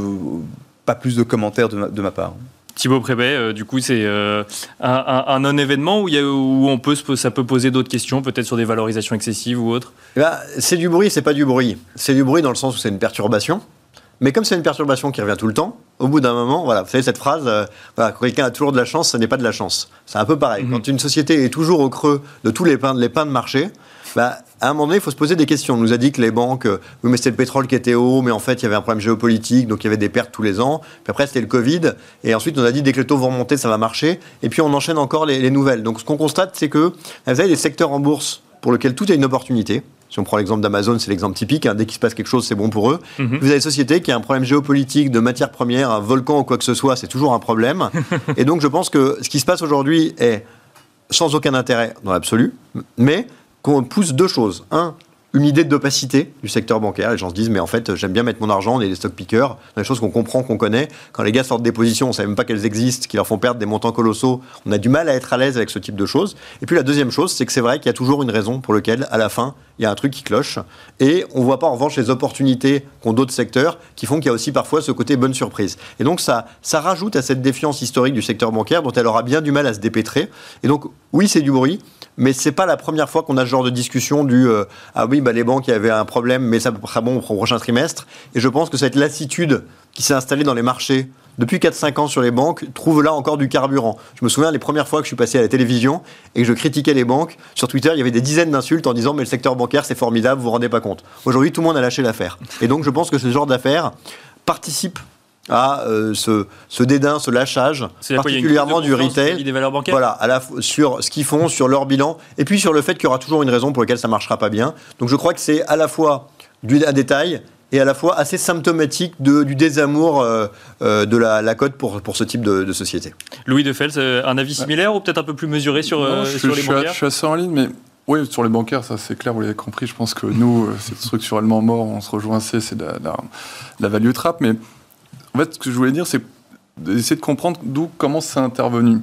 pas plus de commentaires de ma part. Thibaut Prébet, euh, du coup, c'est euh, un, un- un non-événement où, où on peut, ça peut poser d'autres questions, peut-être sur des valorisations excessives ou autres? Eh ben, c'est du bruit, c'est pas du bruit. C'est du bruit dans le sens où c'est une perturbation. Mais comme c'est une perturbation qui revient tout le temps, au bout d'un moment, voilà, vous savez cette phrase, euh, voilà, quelqu'un a toujours de la chance, ce n'est pas de la chance. C'est un peu pareil. Mhm. Quand une société est toujours au creux de tous les pains, les pains de marché, bah, à un moment donné, il faut se poser des questions. On nous a dit que les banques, euh, oui, mais c'était le pétrole qui était haut, mais en fait, il y avait un problème géopolitique, donc il y avait des pertes tous les ans. Puis après, c'était le Covid. Et ensuite, on a dit, dès que les taux vont remonter, ça va marcher. Et puis, on enchaîne encore les, les nouvelles. Donc, ce qu'on constate, c'est que, vous avez des secteurs en bourse pour lesquels tout est une opportunité. Si on prend l'exemple d'Amazon, c'est l'exemple typique. hein. Dès qu'il se passe quelque chose, c'est bon pour eux. Mhm. Vous avez des sociétés qui a un problème géopolitique de matières premières, un volcan ou quoi que ce soit, c'est toujours un problème. et donc, je pense que ce qui se passe aujourd'hui est sans aucun intérêt dans l'absolu, mais qu'on pousse deux choses. Un, une idée d'opacité du secteur bancaire. Les gens se disent, mais en fait, j'aime bien mettre mon argent, est des stock pickers, dans des choses qu'on comprend, qu'on connaît. Quand les gars sortent des positions, on ne sait même pas qu'elles existent, qui leur font perdre des montants colossaux, on a du mal à être à l'aise avec ce type de choses. Et puis la deuxième chose, c'est que c'est vrai qu'il y a toujours une raison pour laquelle, à la fin, il y a un truc qui cloche. Et on ne voit pas en revanche les opportunités qu'ont d'autres secteurs qui font qu'il y a aussi parfois ce côté bonne surprise. Et donc ça, ça rajoute à cette défiance historique du secteur bancaire dont elle aura bien du mal à se dépêtrer. Et donc oui, c'est du bruit, mais c'est pas la première fois qu'on a ce genre de discussion du euh, ah oui, bah, les banques avaient un problème, mais ça sera bon au prochain trimestre. Et je pense que cette lassitude qui s'est installée dans les marchés depuis 4-5 ans sur les banques trouve là encore du carburant. Je me souviens les premières fois que je suis passé à la télévision et que je critiquais les banques. Sur Twitter, il y avait des dizaines d'insultes en disant mais le secteur bancaire c'est formidable, vous vous rendez pas compte. Aujourd'hui, tout le monde a lâché l'affaire. Et donc je pense que ce genre d'affaires participe à euh, ce, ce, dédain, ce lâchage, particulièrement du retail. Des valeurs bancaires voilà, à la, sur ce qu'ils font, sur leur bilan, et puis sur le fait qu'il y aura toujours une raison pour laquelle ça ne marchera pas bien. Donc je crois que c'est à la fois du, un détail et à la fois assez symptomatique de, du désamour euh, euh, de la, la cote pour, pour ce type de, de société. Louis de Fels, un avis similaire ou peut-être un peu plus mesuré sur, non, je, sur les je, bancaires Je suis assez en ligne, mais oui, sur les bancaires, ça c'est clair, vous l'avez compris. Je pense que nous, c'est structurellement mort, on se rejoint assez, c'est de, la, de la value trap. Mais en fait, ce que je voulais dire, c'est d'essayer de comprendre d'où, comment c'est intervenu.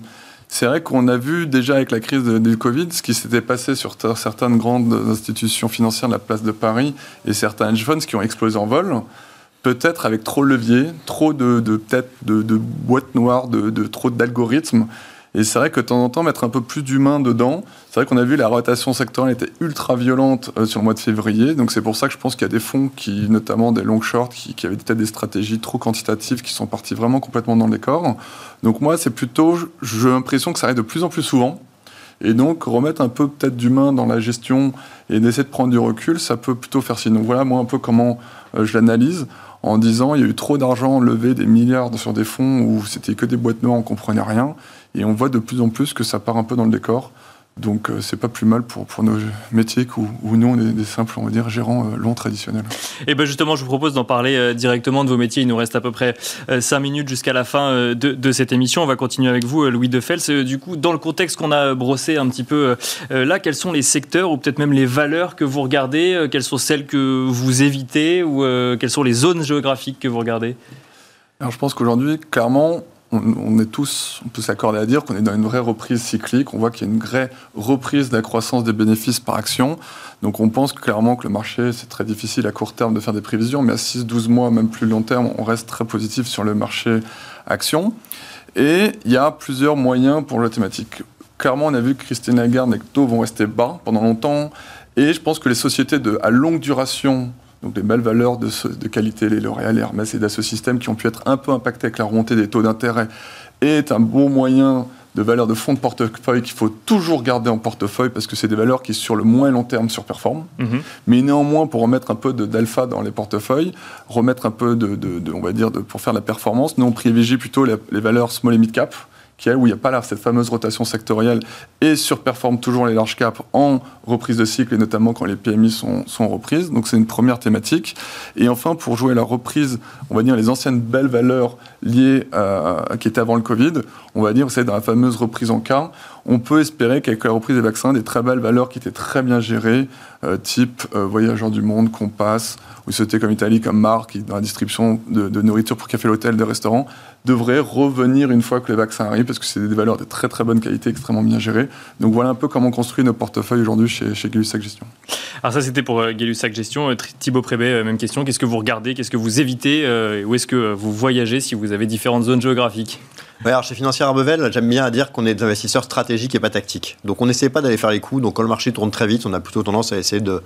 C'est vrai qu'on a vu déjà avec la crise du Covid ce qui s'était passé sur certaines grandes institutions financières de la place de Paris et certains hedge funds qui ont explosé en vol. Peut-être avec trop de levier, trop de, de de, boîtes noires, de trop d'algorithmes. Et c'est vrai que de temps en temps, mettre un peu plus d'humain dedans, c'est vrai qu'on a vu la rotation sectorielle était ultra violente euh, sur le mois de février. Donc c'est pour ça que je pense qu'il y a des fonds, qui, notamment des long short, qui, qui avaient peut-être des stratégies trop quantitatives, qui sont partis vraiment complètement dans le décor. Donc moi, c'est plutôt, j'ai l'impression que ça arrive de plus en plus souvent. Et donc, remettre un peu peut-être d'humain dans la gestion et d'essayer de prendre du recul, ça peut plutôt faire sinon. Voilà, moi, un peu comment euh, je l'analyse en disant il y a eu trop d'argent levé, des milliards sur des fonds où c'était que des boîtes noires, on comprenait rien. Et on voit de plus en plus que ça part un peu dans le décor. Donc euh, c'est pas plus mal pour, pour nos métiers où, où nous on est des simples on va dire gérants euh, longs traditionnels. Et ben justement je vous propose d'en parler euh, directement de vos métiers. Il nous reste à peu près 5 minutes jusqu'à la fin de, de, cette émission. On va continuer avec vous Louis Defels. Du coup dans le contexte qu'on a brossé un petit peu là, quels sont les secteurs ou peut-être même les valeurs que vous regardez Quelles sont celles que vous évitez ou quelles sont les zones géographiques que vous regardez? Alors je pense qu'aujourd'hui clairement on, est tous, on peut s'accorder à dire qu'on est dans une vraie reprise cyclique. On voit qu'il y a une vraie reprise de la croissance des bénéfices par action. Donc on pense clairement que le marché, c'est très difficile à court terme de faire des prévisions, mais à 6-12 mois, même plus long terme, on reste très positif sur le marché action. Et il y a plusieurs moyens pour la thématique. Clairement, on a vu que Christine Lagarde et que taux vont rester bas pendant longtemps. Et je pense que les sociétés de, à longue duration donc des belles valeurs de, de qualité, les L'Oréal, les Hermès et Dassault Systèmes, qui ont pu être un peu impactés avec la remontée des taux d'intérêt, est un bon moyen de valeurs de fonds de portefeuille qu'il faut toujours garder en portefeuille parce que c'est des valeurs qui, sur le moins long terme, surperforment. Mm -hmm. Mais néanmoins, pour remettre un peu d'alpha dans les portefeuilles, remettre un peu de, de, de on va dire, de, pour faire de la performance, nous on privilégie plutôt les, les valeurs small et mid cap où il n'y a pas là cette fameuse rotation sectorielle et surperforme toujours les large caps en reprise de cycle et notamment quand les PMI sont, reprises. Donc c'est une première thématique. Et enfin, pour jouer la reprise, on va dire les anciennes belles valeurs liées à, qui étaient avant le Covid, on va dire c'est dans la fameuse reprise en cas, on peut espérer qu'avec la reprise des vaccins, des très belles valeurs qui étaient très bien gérées, euh, type euh, Voyageurs du Monde, Compass, ou sociétés comme Italie, comme Mar, qui dans la distribution de, nourriture pour café l'hôtel, de restaurants, devraient revenir une fois que les vaccins arrivent, parce que c'est des valeurs de très très bonne qualité, extrêmement bien gérées. Donc voilà un peu comment on construit nos portefeuilles aujourd'hui chez, chez Gay-Lussac Gestion. Alors ça c'était pour euh, Gay-Lussac Gestion. Thibaut Prébet, même question. Qu'est-ce que vous regardez? Qu'est-ce que vous évitez? Où est-ce que vous voyagez si vous avez différentes zones géographiques? Alors chez Financière Arbevel, j'aime bien à dire qu'on est des investisseurs stratégiques et pas tactiques. Donc on n'essaie pas d'aller faire les coups. Donc quand le marché tourne très vite, on a plutôt tendance à essayer de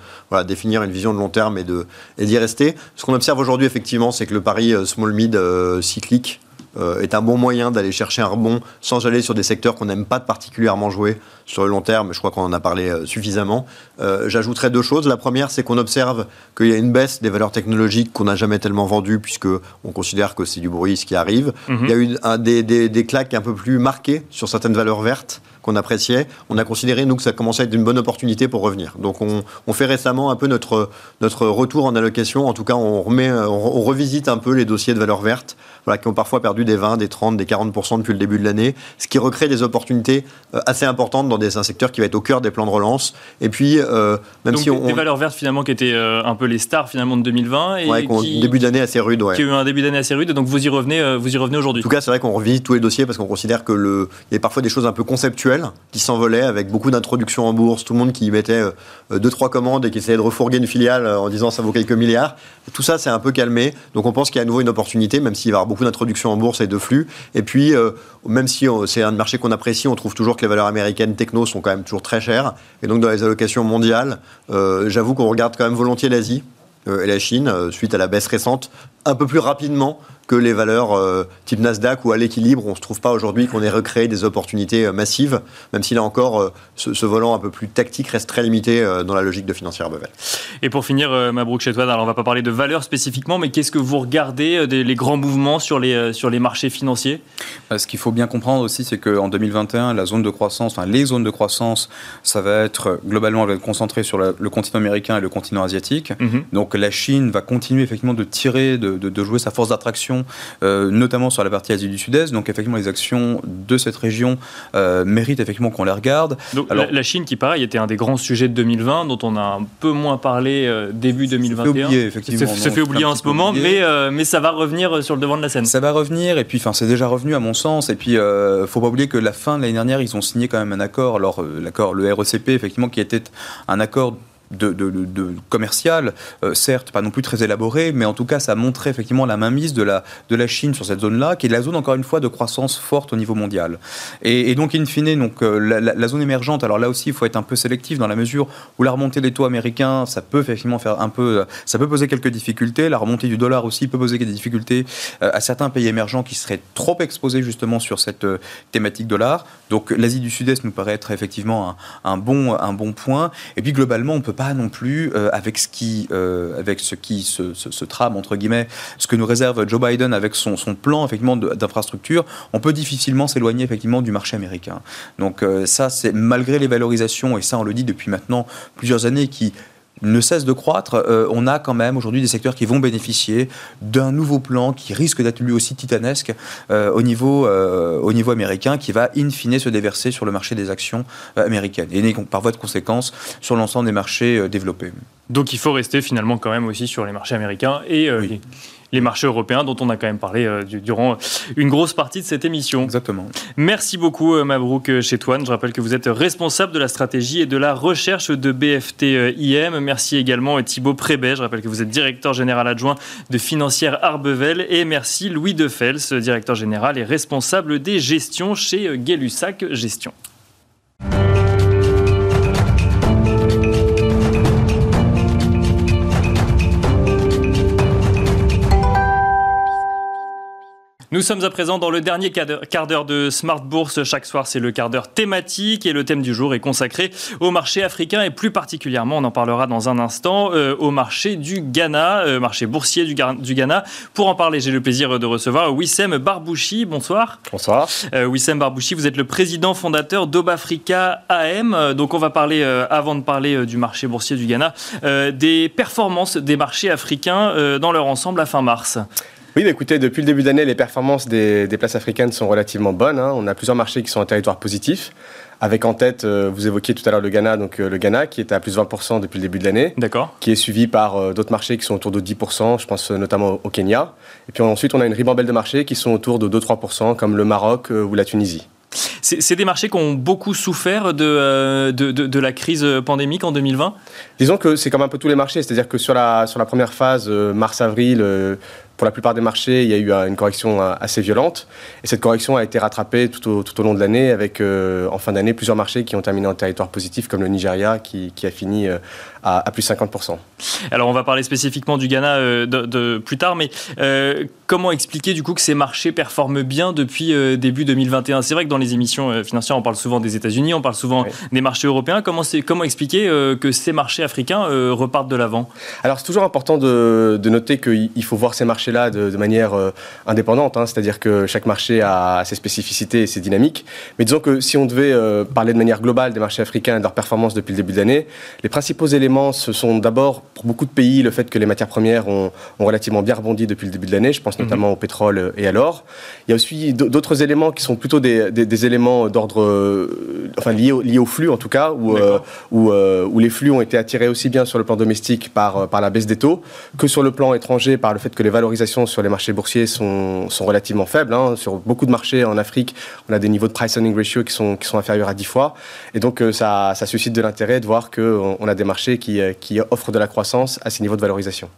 définir une vision de long terme et de et d'y rester. Ce qu'on observe aujourd'hui effectivement, c'est que le pari euh, small mid euh, cyclique euh, est un bon moyen d'aller chercher un rebond sans aller sur des secteurs qu'on n'aime pas particulièrement jouer sur le long terme. Je crois qu'on en a parlé euh, suffisamment. Euh, J'ajouterais deux choses. La première, c'est qu'on observe qu'il y a une baisse des valeurs technologiques qu'on n'a jamais tellement vendues puisque on considère que c'est du bruit ce qui arrive. Mm -hmm. Il y a eu un, des, des, des claques un peu plus marquées sur certaines valeurs vertes qu'on appréciait, on a considéré, nous, que ça commençait à être une bonne opportunité pour revenir. Donc, on, on, fait récemment un peu notre, notre retour en allocation. En tout cas, on, remet, on, on revisite un peu les dossiers de valeurs vertes, voilà, qui ont parfois perdu des 20, des 30, des 40% depuis le début de l'année, ce qui recrée des opportunités assez importantes dans des, un secteur qui va être au cœur des plans de relance. Et puis, euh, même Donc si on. des valeurs vertes finalement qui étaient euh, un peu les stars finalement de 2020 et ouais, qui, début d'année assez rude, ouais. qui a eu un début d'année assez rude. Donc vous y revenez, euh, vous y revenez En aujourd'hui. tout cas, c'est vrai qu'on revise tous les dossiers parce qu'on considère que le, il y a parfois des choses un peu conceptuelles qui s'envolaient avec beaucoup d'introductions en bourse, tout le monde qui mettait euh, deux trois commandes et qui essayait de refourguer une filiale euh, en disant ça vaut quelques milliards. Tout ça, c'est un peu calmé. Donc on pense qu'il y a à nouveau une opportunité, même s'il va y avoir beaucoup d'introductions en bourse et de flux. Et puis, euh, même si c'est un marché qu'on apprécie, on trouve toujours que les valeurs américaines techno sont quand même toujours très chères. Et donc dans les allocations mondiales, euh, j'avoue qu'on regarde quand même volontiers l'Asie euh, et la Chine, suite à la baisse récente, un peu plus rapidement que les valeurs euh, type Nasdaq ou à l'équilibre. On ne se trouve pas aujourd'hui qu'on ait recréé des opportunités euh, massives, même si là encore, euh, ce, ce volant un peu plus tactique reste très limité euh, dans la logique de financière Bevel. Et pour finir, euh, Mabrouk Chetouane, alors on va pas parler de valeurs spécifiquement, mais qu'est-ce que vous regardez euh, des, les grands mouvements sur les, euh, sur les marchés financiers? Euh, Ce qu'il faut bien comprendre aussi, c'est qu'en 2021, la zone de croissance, enfin les zones de croissance, ça va être globalement elle va être concentrée sur la- le continent américain et le continent asiatique. Mhm. Donc la Chine va continuer effectivement de tirer, de, de- de jouer sa force d'attraction, euh, notamment sur la partie Asie du Sud-Est. Donc effectivement les actions de cette région euh, méritent effectivement qu'on les regarde. Donc Alors- la, la Chine, qui pareil, était un des grands sujets de 2020, dont on a un peu moins parlé euh, début 2021. oublié, effectivement, Se, se non, fait c'est oublier en ce moment, oublié. mais, mais ça va revenir sur le devant de la scène. Ça va revenir, et puis enfin, c'est déjà revenu à mon sens. Et puis, faut pas oublier que la fin de l'année dernière, ils ont signé quand même un accord. Alors, l'accord, le RECP, effectivement, qui était un accord de, de- commercial, euh, certes pas non plus très élaboré, mais en tout cas ça montrait effectivement la mainmise de la, de la Chine sur cette zone-là, qui est la zone encore une fois de croissance forte au niveau mondial. Et, donc in fine, donc, euh, la, zone émergente, alors là aussi il faut être un peu sélectif dans la mesure où la remontée des taux américains, ça peut effectivement faire un peu, ça peut poser quelques difficultés, la remontée du dollar aussi peut poser des difficultés euh, à certains pays émergents qui seraient trop exposés justement sur cette thématique dollar. Donc l'Asie du Sud-Est nous paraît être effectivement un, un bon, un bon point. Et puis globalement, on peut pas non plus, euh, avec ce qui, euh, avec ce qui se, se- trame, entre guillemets, ce que nous réserve Joe Biden avec son, son plan effectivement d'infrastructure, on peut difficilement s'éloigner effectivement du marché américain. Donc euh, ça, c'est malgré les valorisations, et ça on le dit depuis maintenant plusieurs années, qui ne cesse de croître, euh, on a quand même aujourd'hui des secteurs qui vont bénéficier d'un nouveau plan qui risque d'être lui aussi titanesque euh, au, niveau, euh, au niveau américain, qui va in fine se déverser sur le marché des actions américaines et par voie de conséquence sur l'ensemble des marchés développés. Donc il faut rester finalement quand même aussi sur les marchés américains et Oui. Les, marchés européens dont on a quand même parlé euh, du- durant une grosse partie de cette émission. Exactement. Merci beaucoup euh, Mabrouk Chetouane. Je rappelle que vous êtes responsable de la stratégie et de la recherche de BFT euh, IM. Merci également euh, Thibaut Prébet. Je rappelle que vous êtes directeur général adjoint de Financière Arbevel. Et merci Louis Defels, directeur général et responsable des gestions chez euh, Gay-Lussac Gestion. Nous sommes à présent dans le dernier quart d'heure- de Smart Bourse. Chaque soir, c'est le quart d'heure thématique et le thème du jour est consacré au marché africain et plus particulièrement, on en parlera dans un instant, euh, au marché du Ghana, euh, marché boursier du, du Ghana. Pour en parler, j'ai le plaisir de recevoir Wissem Barbouchi. Bonsoir. Bonsoir. Euh, Wissem Barbouchi, vous êtes le président fondateur d'Obafrica AM. Euh, Donc, on va parler, euh, avant de parler euh, du marché boursier du Ghana, euh, des performances des marchés africains euh, dans leur ensemble à fin mars. Oui, bah écoutez, depuis le début d'année, les performances des, des places africaines sont relativement bonnes. hein. On a plusieurs marchés qui sont en territoire positif. Avec en tête, euh, vous évoquiez tout à l'heure le Ghana, donc euh, le Ghana qui est à plus 20% depuis le début de l'année, D'accord qui est suivi par euh, d'autres marchés qui sont autour de 10%, je pense notamment au Kenya. Et puis ensuite, on a une ribambelle de marchés qui sont autour de 2-3%, comme le Maroc ou la Tunisie. C'est c'est des marchés qui ont beaucoup souffert de, euh, de, de- de la crise pandémique en 2020 Disons que c'est comme un peu tous les marchés, c'est-à-dire que sur la, sur la première phase, euh, mars-avril, euh, pour la plupart des marchés, il y a eu euh, une correction euh, assez violente. Et cette correction a été rattrapée tout au, long de l'année, avec euh, en fin d'année plusieurs marchés qui ont terminé en territoire positif, comme le Nigeria, qui, a fini à, à plus 50%. Alors on va parler spécifiquement du Ghana euh, de, de- plus tard, mais euh, comment expliquer du coup que ces marchés performent bien depuis euh, début 2021 C'est vrai que dans les émissions financières, on parle souvent des États-Unis, on parle souvent Oui. des marchés européens. Comment, comment expliquer que ces marchés africains repartent de l'avant? Alors c'est toujours important de, de noter qu'il il faut voir ces marchés-là de, de manière indépendante, hein, c'est-à-dire que chaque marché a ses spécificités et ses dynamiques. Mais disons que si on devait parler de manière globale des marchés africains et de leur performance depuis le début de l'année, les principaux éléments, ce sont d'abord pour beaucoup de pays, le fait que les matières premières ont, ont relativement bien rebondi depuis le début de l'année. Je pense notamment au pétrole et à l'or. Il y a aussi d'autres éléments qui sont plutôt des, des- des éléments d'ordre, euh, enfin liés au, liés au flux en tout cas, où, euh, où, euh, où les flux ont été attirés aussi bien sur le plan domestique par, par la baisse des taux que sur le plan étranger par le fait que les valorisations sur les marchés boursiers sont, sont relativement faibles. hein. Sur beaucoup de marchés en Afrique, on a des niveaux de price earning ratio qui sont, qui sont inférieurs à 10 fois. Et donc ça, ça suscite de l'intérêt de voir qu'on on a des marchés qui, euh, qui offrent de la croissance à ces niveaux de valorisation.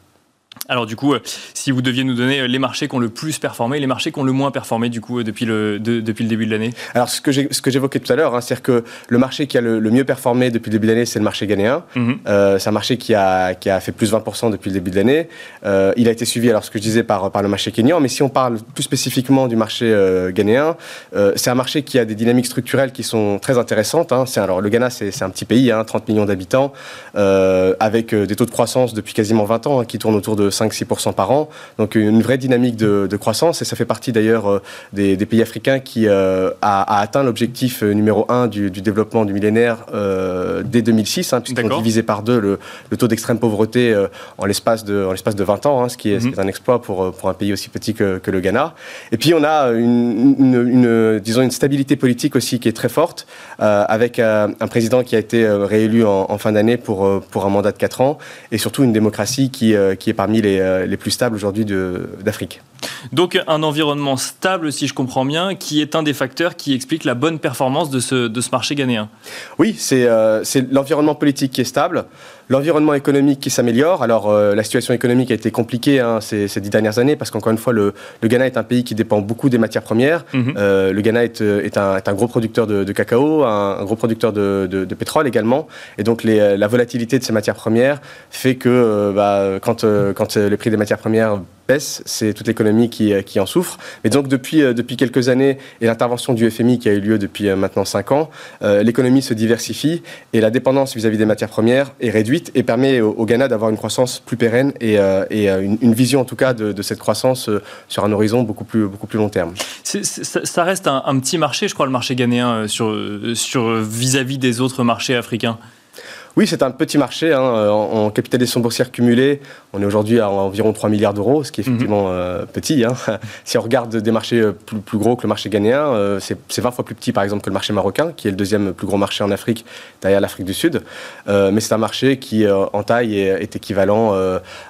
Alors du coup, euh, si vous deviez nous donner euh, les marchés qui ont le plus performé, les marchés qui ont le moins performé du coup euh, depuis le, de- depuis le début de l'année Alors ce que j'évoquais tout à l'heure, hein, c'est-à-dire que le marché qui a le, le mieux performé depuis le début de l'année, c'est le marché ghanéen. Mhm. Euh, c'est un marché qui a, qui a fait plus 20% depuis le début de l'année. Il a été suivi, alors ce que je disais, par, par le marché kényan. Mais si on parle plus spécifiquement du marché ghanéen, c'est un marché qui a des dynamiques structurelles qui sont très intéressantes. hein. C'est, alors le Ghana, c'est, c'est un petit pays, hein, 30 millions d'habitants, avec des taux de croissance depuis quasiment 20 ans, hein, qui tournent autour de 5-6% par an. Donc une vraie dynamique de, de croissance. Et ça fait partie d'ailleurs euh, des, des pays africains qui euh, a, a atteint l'objectif euh, numéro un du, du développement du millénaire dès 2006, hein, puisqu'ils ont D'accord. divisé par deux le, le taux d'extrême pauvreté en l'espace de, en l'espace de 20 ans, hein, ce, qui est, ce qui est un exploit pour, pour un pays aussi petit que, que le Ghana. Et puis on a une, une- une- disons une stabilité politique aussi qui est très forte, euh, avec euh, un président qui a été réélu en, en fin d'année pour, pour un mandat de 4 ans, et surtout une démocratie qui, euh, qui est parmi les, euh, les plus stables aujourd'hui d'Afrique. Donc un environnement stable, si je comprends bien, qui est un des facteurs qui explique la bonne performance de ce, de ce marché ghanéen. Oui, c'est euh, c'est l'environnement politique qui est stable, l'environnement économique qui s'améliore. Alors, euh, la situation économique a été compliquée hein, ces, ces dix dernières années parce qu'encore une fois, le, le Ghana est un pays qui dépend beaucoup des matières premières. Mhm. Euh, le Ghana est, est, un, est un gros producteur de, de cacao, un, un gros producteur de, de- de pétrole également. Et donc, les, la volatilité de ces matières premières fait que bah, quand, quand les prix des matières premières c'est toute l'économie qui, euh, en souffre. Mais donc, depuis, euh, depuis quelques années et l'intervention du FMI qui a eu lieu depuis euh, maintenant 5 ans, l'économie se diversifie et la dépendance vis-à-vis des matières premières est réduite et permet au, Ghana d'avoir une croissance plus pérenne et, une, vision en tout cas de, cette croissance sur un horizon beaucoup plus, beaucoup plus long terme. Ça, reste un, petit marché, je crois, le marché ghanéen vis-à-vis des autres marchés africains. Oui, c'est un petit marché. hein, euh, en, en capitalisation boursière cumulée, on est aujourd'hui à environ 3 milliards d'euros, ce qui est effectivement euh, petit. hein. Si on regarde des marchés euh, plus, plus gros que le marché ghanéen, euh, c'est c'est 20 fois plus petit par exemple que le marché marocain, qui est le deuxième plus gros marché en Afrique, derrière l'Afrique du Sud. Euh, mais c'est un marché qui, en taille, est, est équivalent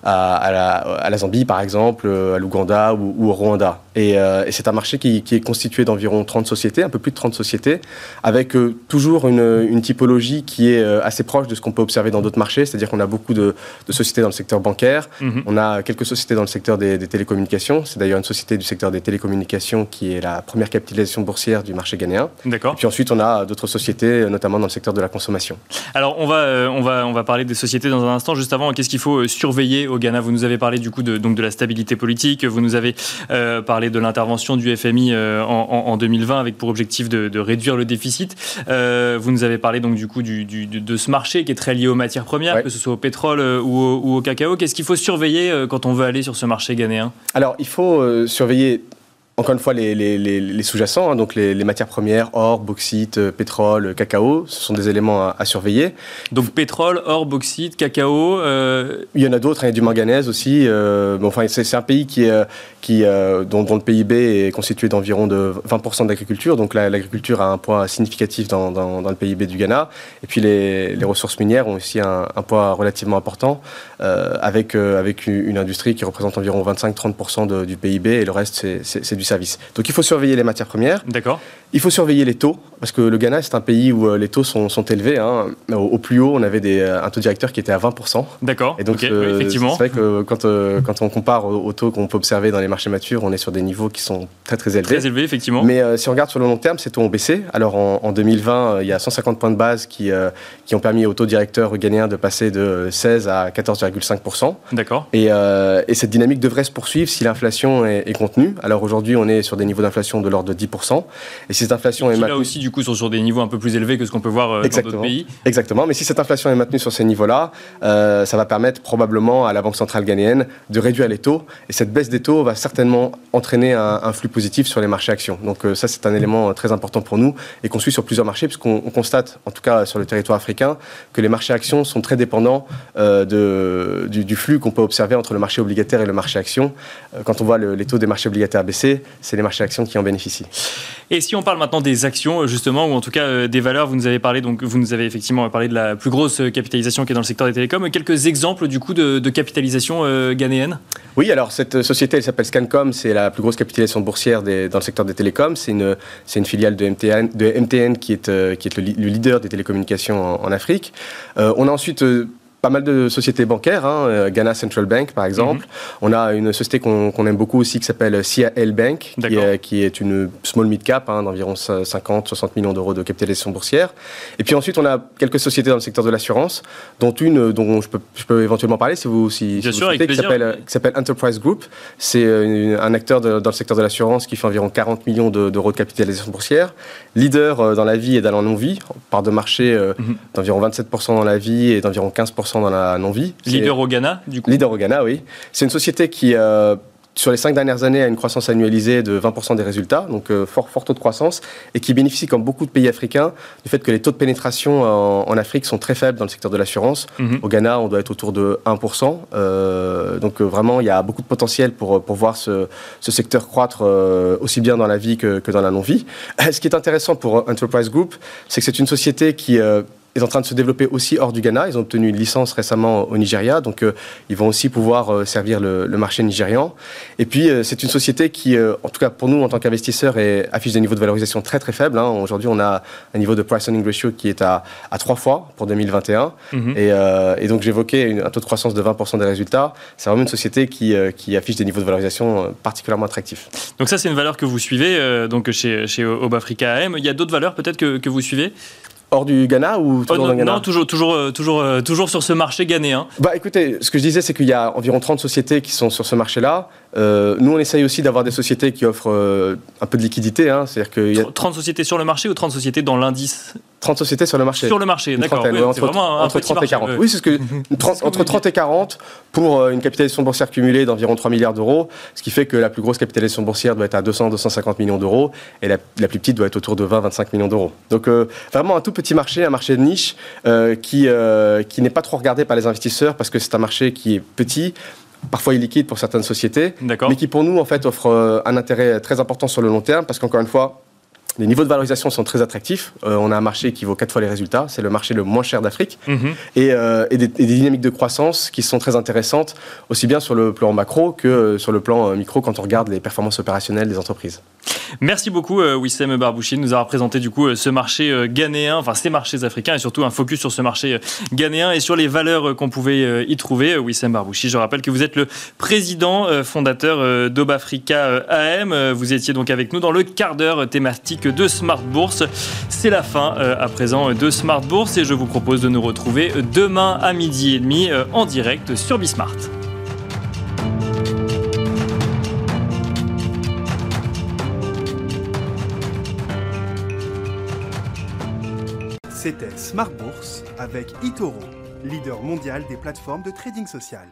à, à la, à la Zambie par exemple, à l'Ouganda ou, ou au Rwanda. Et, et c'est un marché qui, qui est constitué d'environ 30 sociétés, un peu plus de 30 sociétés, avec toujours une, une typologie qui est assez proche de ce qu'on peut observer dans d'autres marchés, c'est-à-dire qu'on a beaucoup de, de sociétés dans le secteur bancaire, Mhm. on a quelques sociétés dans le secteur des, des télécommunications, c'est d'ailleurs une société du secteur des télécommunications qui est la première capitalisation boursière du marché ghanéen. D'accord. Et puis ensuite, on a d'autres sociétés, notamment dans le secteur de la consommation. Alors on va, euh, on, va, on va parler des sociétés dans un instant. Juste avant, qu'est-ce qu'il faut euh, surveiller au Ghana? Vous nous avez parlé du coup de, donc de la stabilité politique, vous nous avez euh, parlé de l'intervention du FMI euh, en, en- en 2020 avec pour objectif de, de réduire le déficit. Euh, vous nous avez parlé donc du coup du, du- de, de ce marché qui est très lié aux matières premières, Ouais. que ce soit au pétrole euh, ou, au, ou au cacao. Qu'est-ce qu'il faut surveiller euh, quand on veut aller sur ce marché ghanéen? Alors, il faut euh, surveiller, encore une fois, les, les- les- les sous-jacents, hein, donc les, matières premières, or, bauxite, euh, pétrole, cacao, ce sont des éléments à, à surveiller. Donc pétrole, or, bauxite, cacao. euh, Il y en a d'autres, hein, il y a du manganèse aussi. euh, bon, enfin, c'est un pays qui est, qui, euh, dont, dont le PIB est constitué d'environ de 20% d'agriculture. Donc la- l'agriculture a un poids significatif dans, dans- dans le PIB du Ghana. Et puis les, ressources minières ont aussi un, un poids relativement important, avec, avec une, une industrie qui représente environ 25-30% de- du PIB et le reste, c'est du Donc il faut surveiller les matières premières. D'accord. Il faut surveiller les taux, parce que le Ghana, c'est un pays où euh, les taux sont, sont élevés. hein. Au, au plus haut, on avait des, euh, un taux directeur qui était à 20%. D'accord. Et donc, euh, effectivement. c'est vrai que quand, euh, quand on compare aux, aux taux qu'on peut observer dans les marchés matures, on est sur des niveaux qui sont très très élevés. Très élevé, effectivement. Mais euh, si on regarde sur le long terme, ces taux ont baissé. Alors en, en 2020, euh, il y a 150 points de base qui, qui ont permis au taux directeur ghanéen de passer de 16 à 14,5%. D'accord. Et, et cette dynamique devrait se poursuivre si l'inflation est, est contenue. Alors aujourd'hui, on est sur des niveaux d'inflation de l'ordre de 10%. Et si cette inflation est maintenue... là aussi, du coup, sont sur des niveaux un peu plus élevés que ce qu'on peut voir euh, dans d'autres pays. Exactement, mais si cette inflation est maintenue sur ces niveaux-là, euh, ça va permettre probablement à la Banque centrale ghanéenne de réduire les taux. Et cette baisse des taux va certainement entraîner un, un flux positif sur les marchés actions. Donc euh, ça, c'est un élément très important pour nous et qu'on suit sur plusieurs marchés, puisqu'on on constate, en tout cas sur le territoire africain, que les marchés actions sont très dépendants euh, de, du, du flux qu'on peut observer entre le marché obligataire et le marché actions. Euh, quand on voit le- les taux des marchés obligataires baisser, c'est les marchés actions qui en bénéficient. Et si on parle maintenant des actions, euh, justement, ou en tout cas euh, des valeurs, vous nous avez parlé, donc vous nous avez effectivement parlé de la plus grosse euh, capitalisation qui est dans le secteur des télécoms. Quelques exemples, du coup, de, capitalisation ghanéenne? Oui, alors cette société, elle s'appelle Scancom, c'est la plus grosse capitalisation boursière dans le secteur des télécoms. C'est une, filiale de MTN, de MTN qui est, le, leader des télécommunications en, Afrique. On a ensuite pas mal de sociétés bancaires, hein, euh, Ghana Central Bank par exemple. On a une société qu'on aime beaucoup aussi qui s'appelle CIL Bank, qui est, qui est une small mid cap hein, d'environ 50-60 millions d'euros de capitalisation boursière. Et puis ensuite, on a quelques sociétés dans le secteur de l'assurance, dont une euh, dont je peux, je peux éventuellement parler si vous, si, si vous souhaitez, qui s'appelle euh, Enterprise Group. C'est euh, un acteur de- dans le secteur de l'assurance qui fait environ 40 millions de- d'euros de capitalisation boursière. Leader euh, dans la vie et dans la non-vie, part de marché euh, Mhm. d'environ 27% dans la vie et d'environ 15% dans la non-vie. Leader au Ghana, du coup. Leader au Ghana, oui. C'est une société qui, euh, sur les cinq dernières années, a une croissance annualisée de 20% des résultats, donc euh, fort, fort taux de croissance, et qui bénéficie, comme beaucoup de pays africains, du fait que les taux de pénétration en, en Afrique sont très faibles dans le secteur de l'assurance. Mhm. Au Ghana, on doit être autour de 1%. euh, donc vraiment, il y a beaucoup de potentiel pour, pour voir ce, ce secteur croître aussi bien dans la vie que, que dans la non-vie. Ce qui est intéressant pour Enterprise Group, c'est que c'est une société qui... est en train de se développer aussi hors du Ghana. Ils ont obtenu une licence récemment au Nigeria, donc euh, ils vont aussi pouvoir euh, servir le, le marché nigérian. Et puis, euh, c'est une société qui, en tout cas pour nous, en tant qu'investisseurs, est- affiche des niveaux de valorisation très très faibles. hein. Aujourd'hui, on a un niveau de price earning ratio qui est à, à 3 fois pour 2021. Mhm. Et, et donc, j'évoquais un taux de croissance de 20% des résultats. C'est vraiment une société qui, qui affiche des niveaux de valorisation particulièrement attractifs. Donc ça, c'est une valeur que vous suivez donc chez, chez Obafrica AM. Il y a d'autres valeurs peut-être que, que vous suivez? Hors du Ghana ou Oh, toujours non, dans le Ghana non, toujours, toujours, euh, toujours, euh, toujours sur ce marché ghanéen. Bah écoutez, ce que je disais, c'est qu'il y a environ 30 sociétés qui sont sur ce marché-là. Euh, nous, on essaye aussi d'avoir des sociétés qui offrent euh, un peu de liquidité. Hein. C'est-à-dire y a 30 sociétés sur le marché ou 30 sociétés dans l'indice 30 sociétés sur le marché. Sur le marché, Une d'accord. c'est entre, entre petit 30 et marché, 40. ouais. Oui, c'est ce que, 30 ce que entre vous 30 et 40 pour euh, une capitalisation boursière cumulée d'environ 3 milliards d'euros, ce qui fait que la plus grosse capitalisation boursière doit être à 200-250 millions d'euros et la, la plus petite doit être autour de 20-25 millions d'euros. Donc vraiment un tout petit marché, un marché de niche qui, qui n'est pas trop regardé par les investisseurs parce que c'est un marché qui est petit, parfois illiquide pour certaines sociétés, mais qui pour nous en fait offre euh, un intérêt très important sur le long terme parce qu'encore une fois les niveaux de valorisation sont très attractifs. Euh, on a un marché qui vaut quatre fois les résultats. C'est le marché le moins cher d'Afrique. Mhm. Et, euh, et des, et des dynamiques de croissance qui sont très intéressantes, aussi bien sur le plan macro que euh, sur le plan micro quand on regarde les performances opérationnelles des entreprises. Merci beaucoup Wissem Barbouchi de nous avoir présenté du coup ce marché ghanéen, enfin ces marchés africains et surtout un focus sur ce marché ghanéen et sur les valeurs qu'on pouvait y trouver. Wissem Barbouchi, je rappelle que vous êtes le président fondateur d'Obafrica AM. Vous étiez donc avec nous dans le quart d'heure thématique de Smart Bourse. C'est la fin euh, à présent de Smart Bourse et je vous propose de nous retrouver demain à midi et demi euh, en direct sur Bismart. C'était Smart Bourse avec Itoro, leader mondial des plateformes de trading social.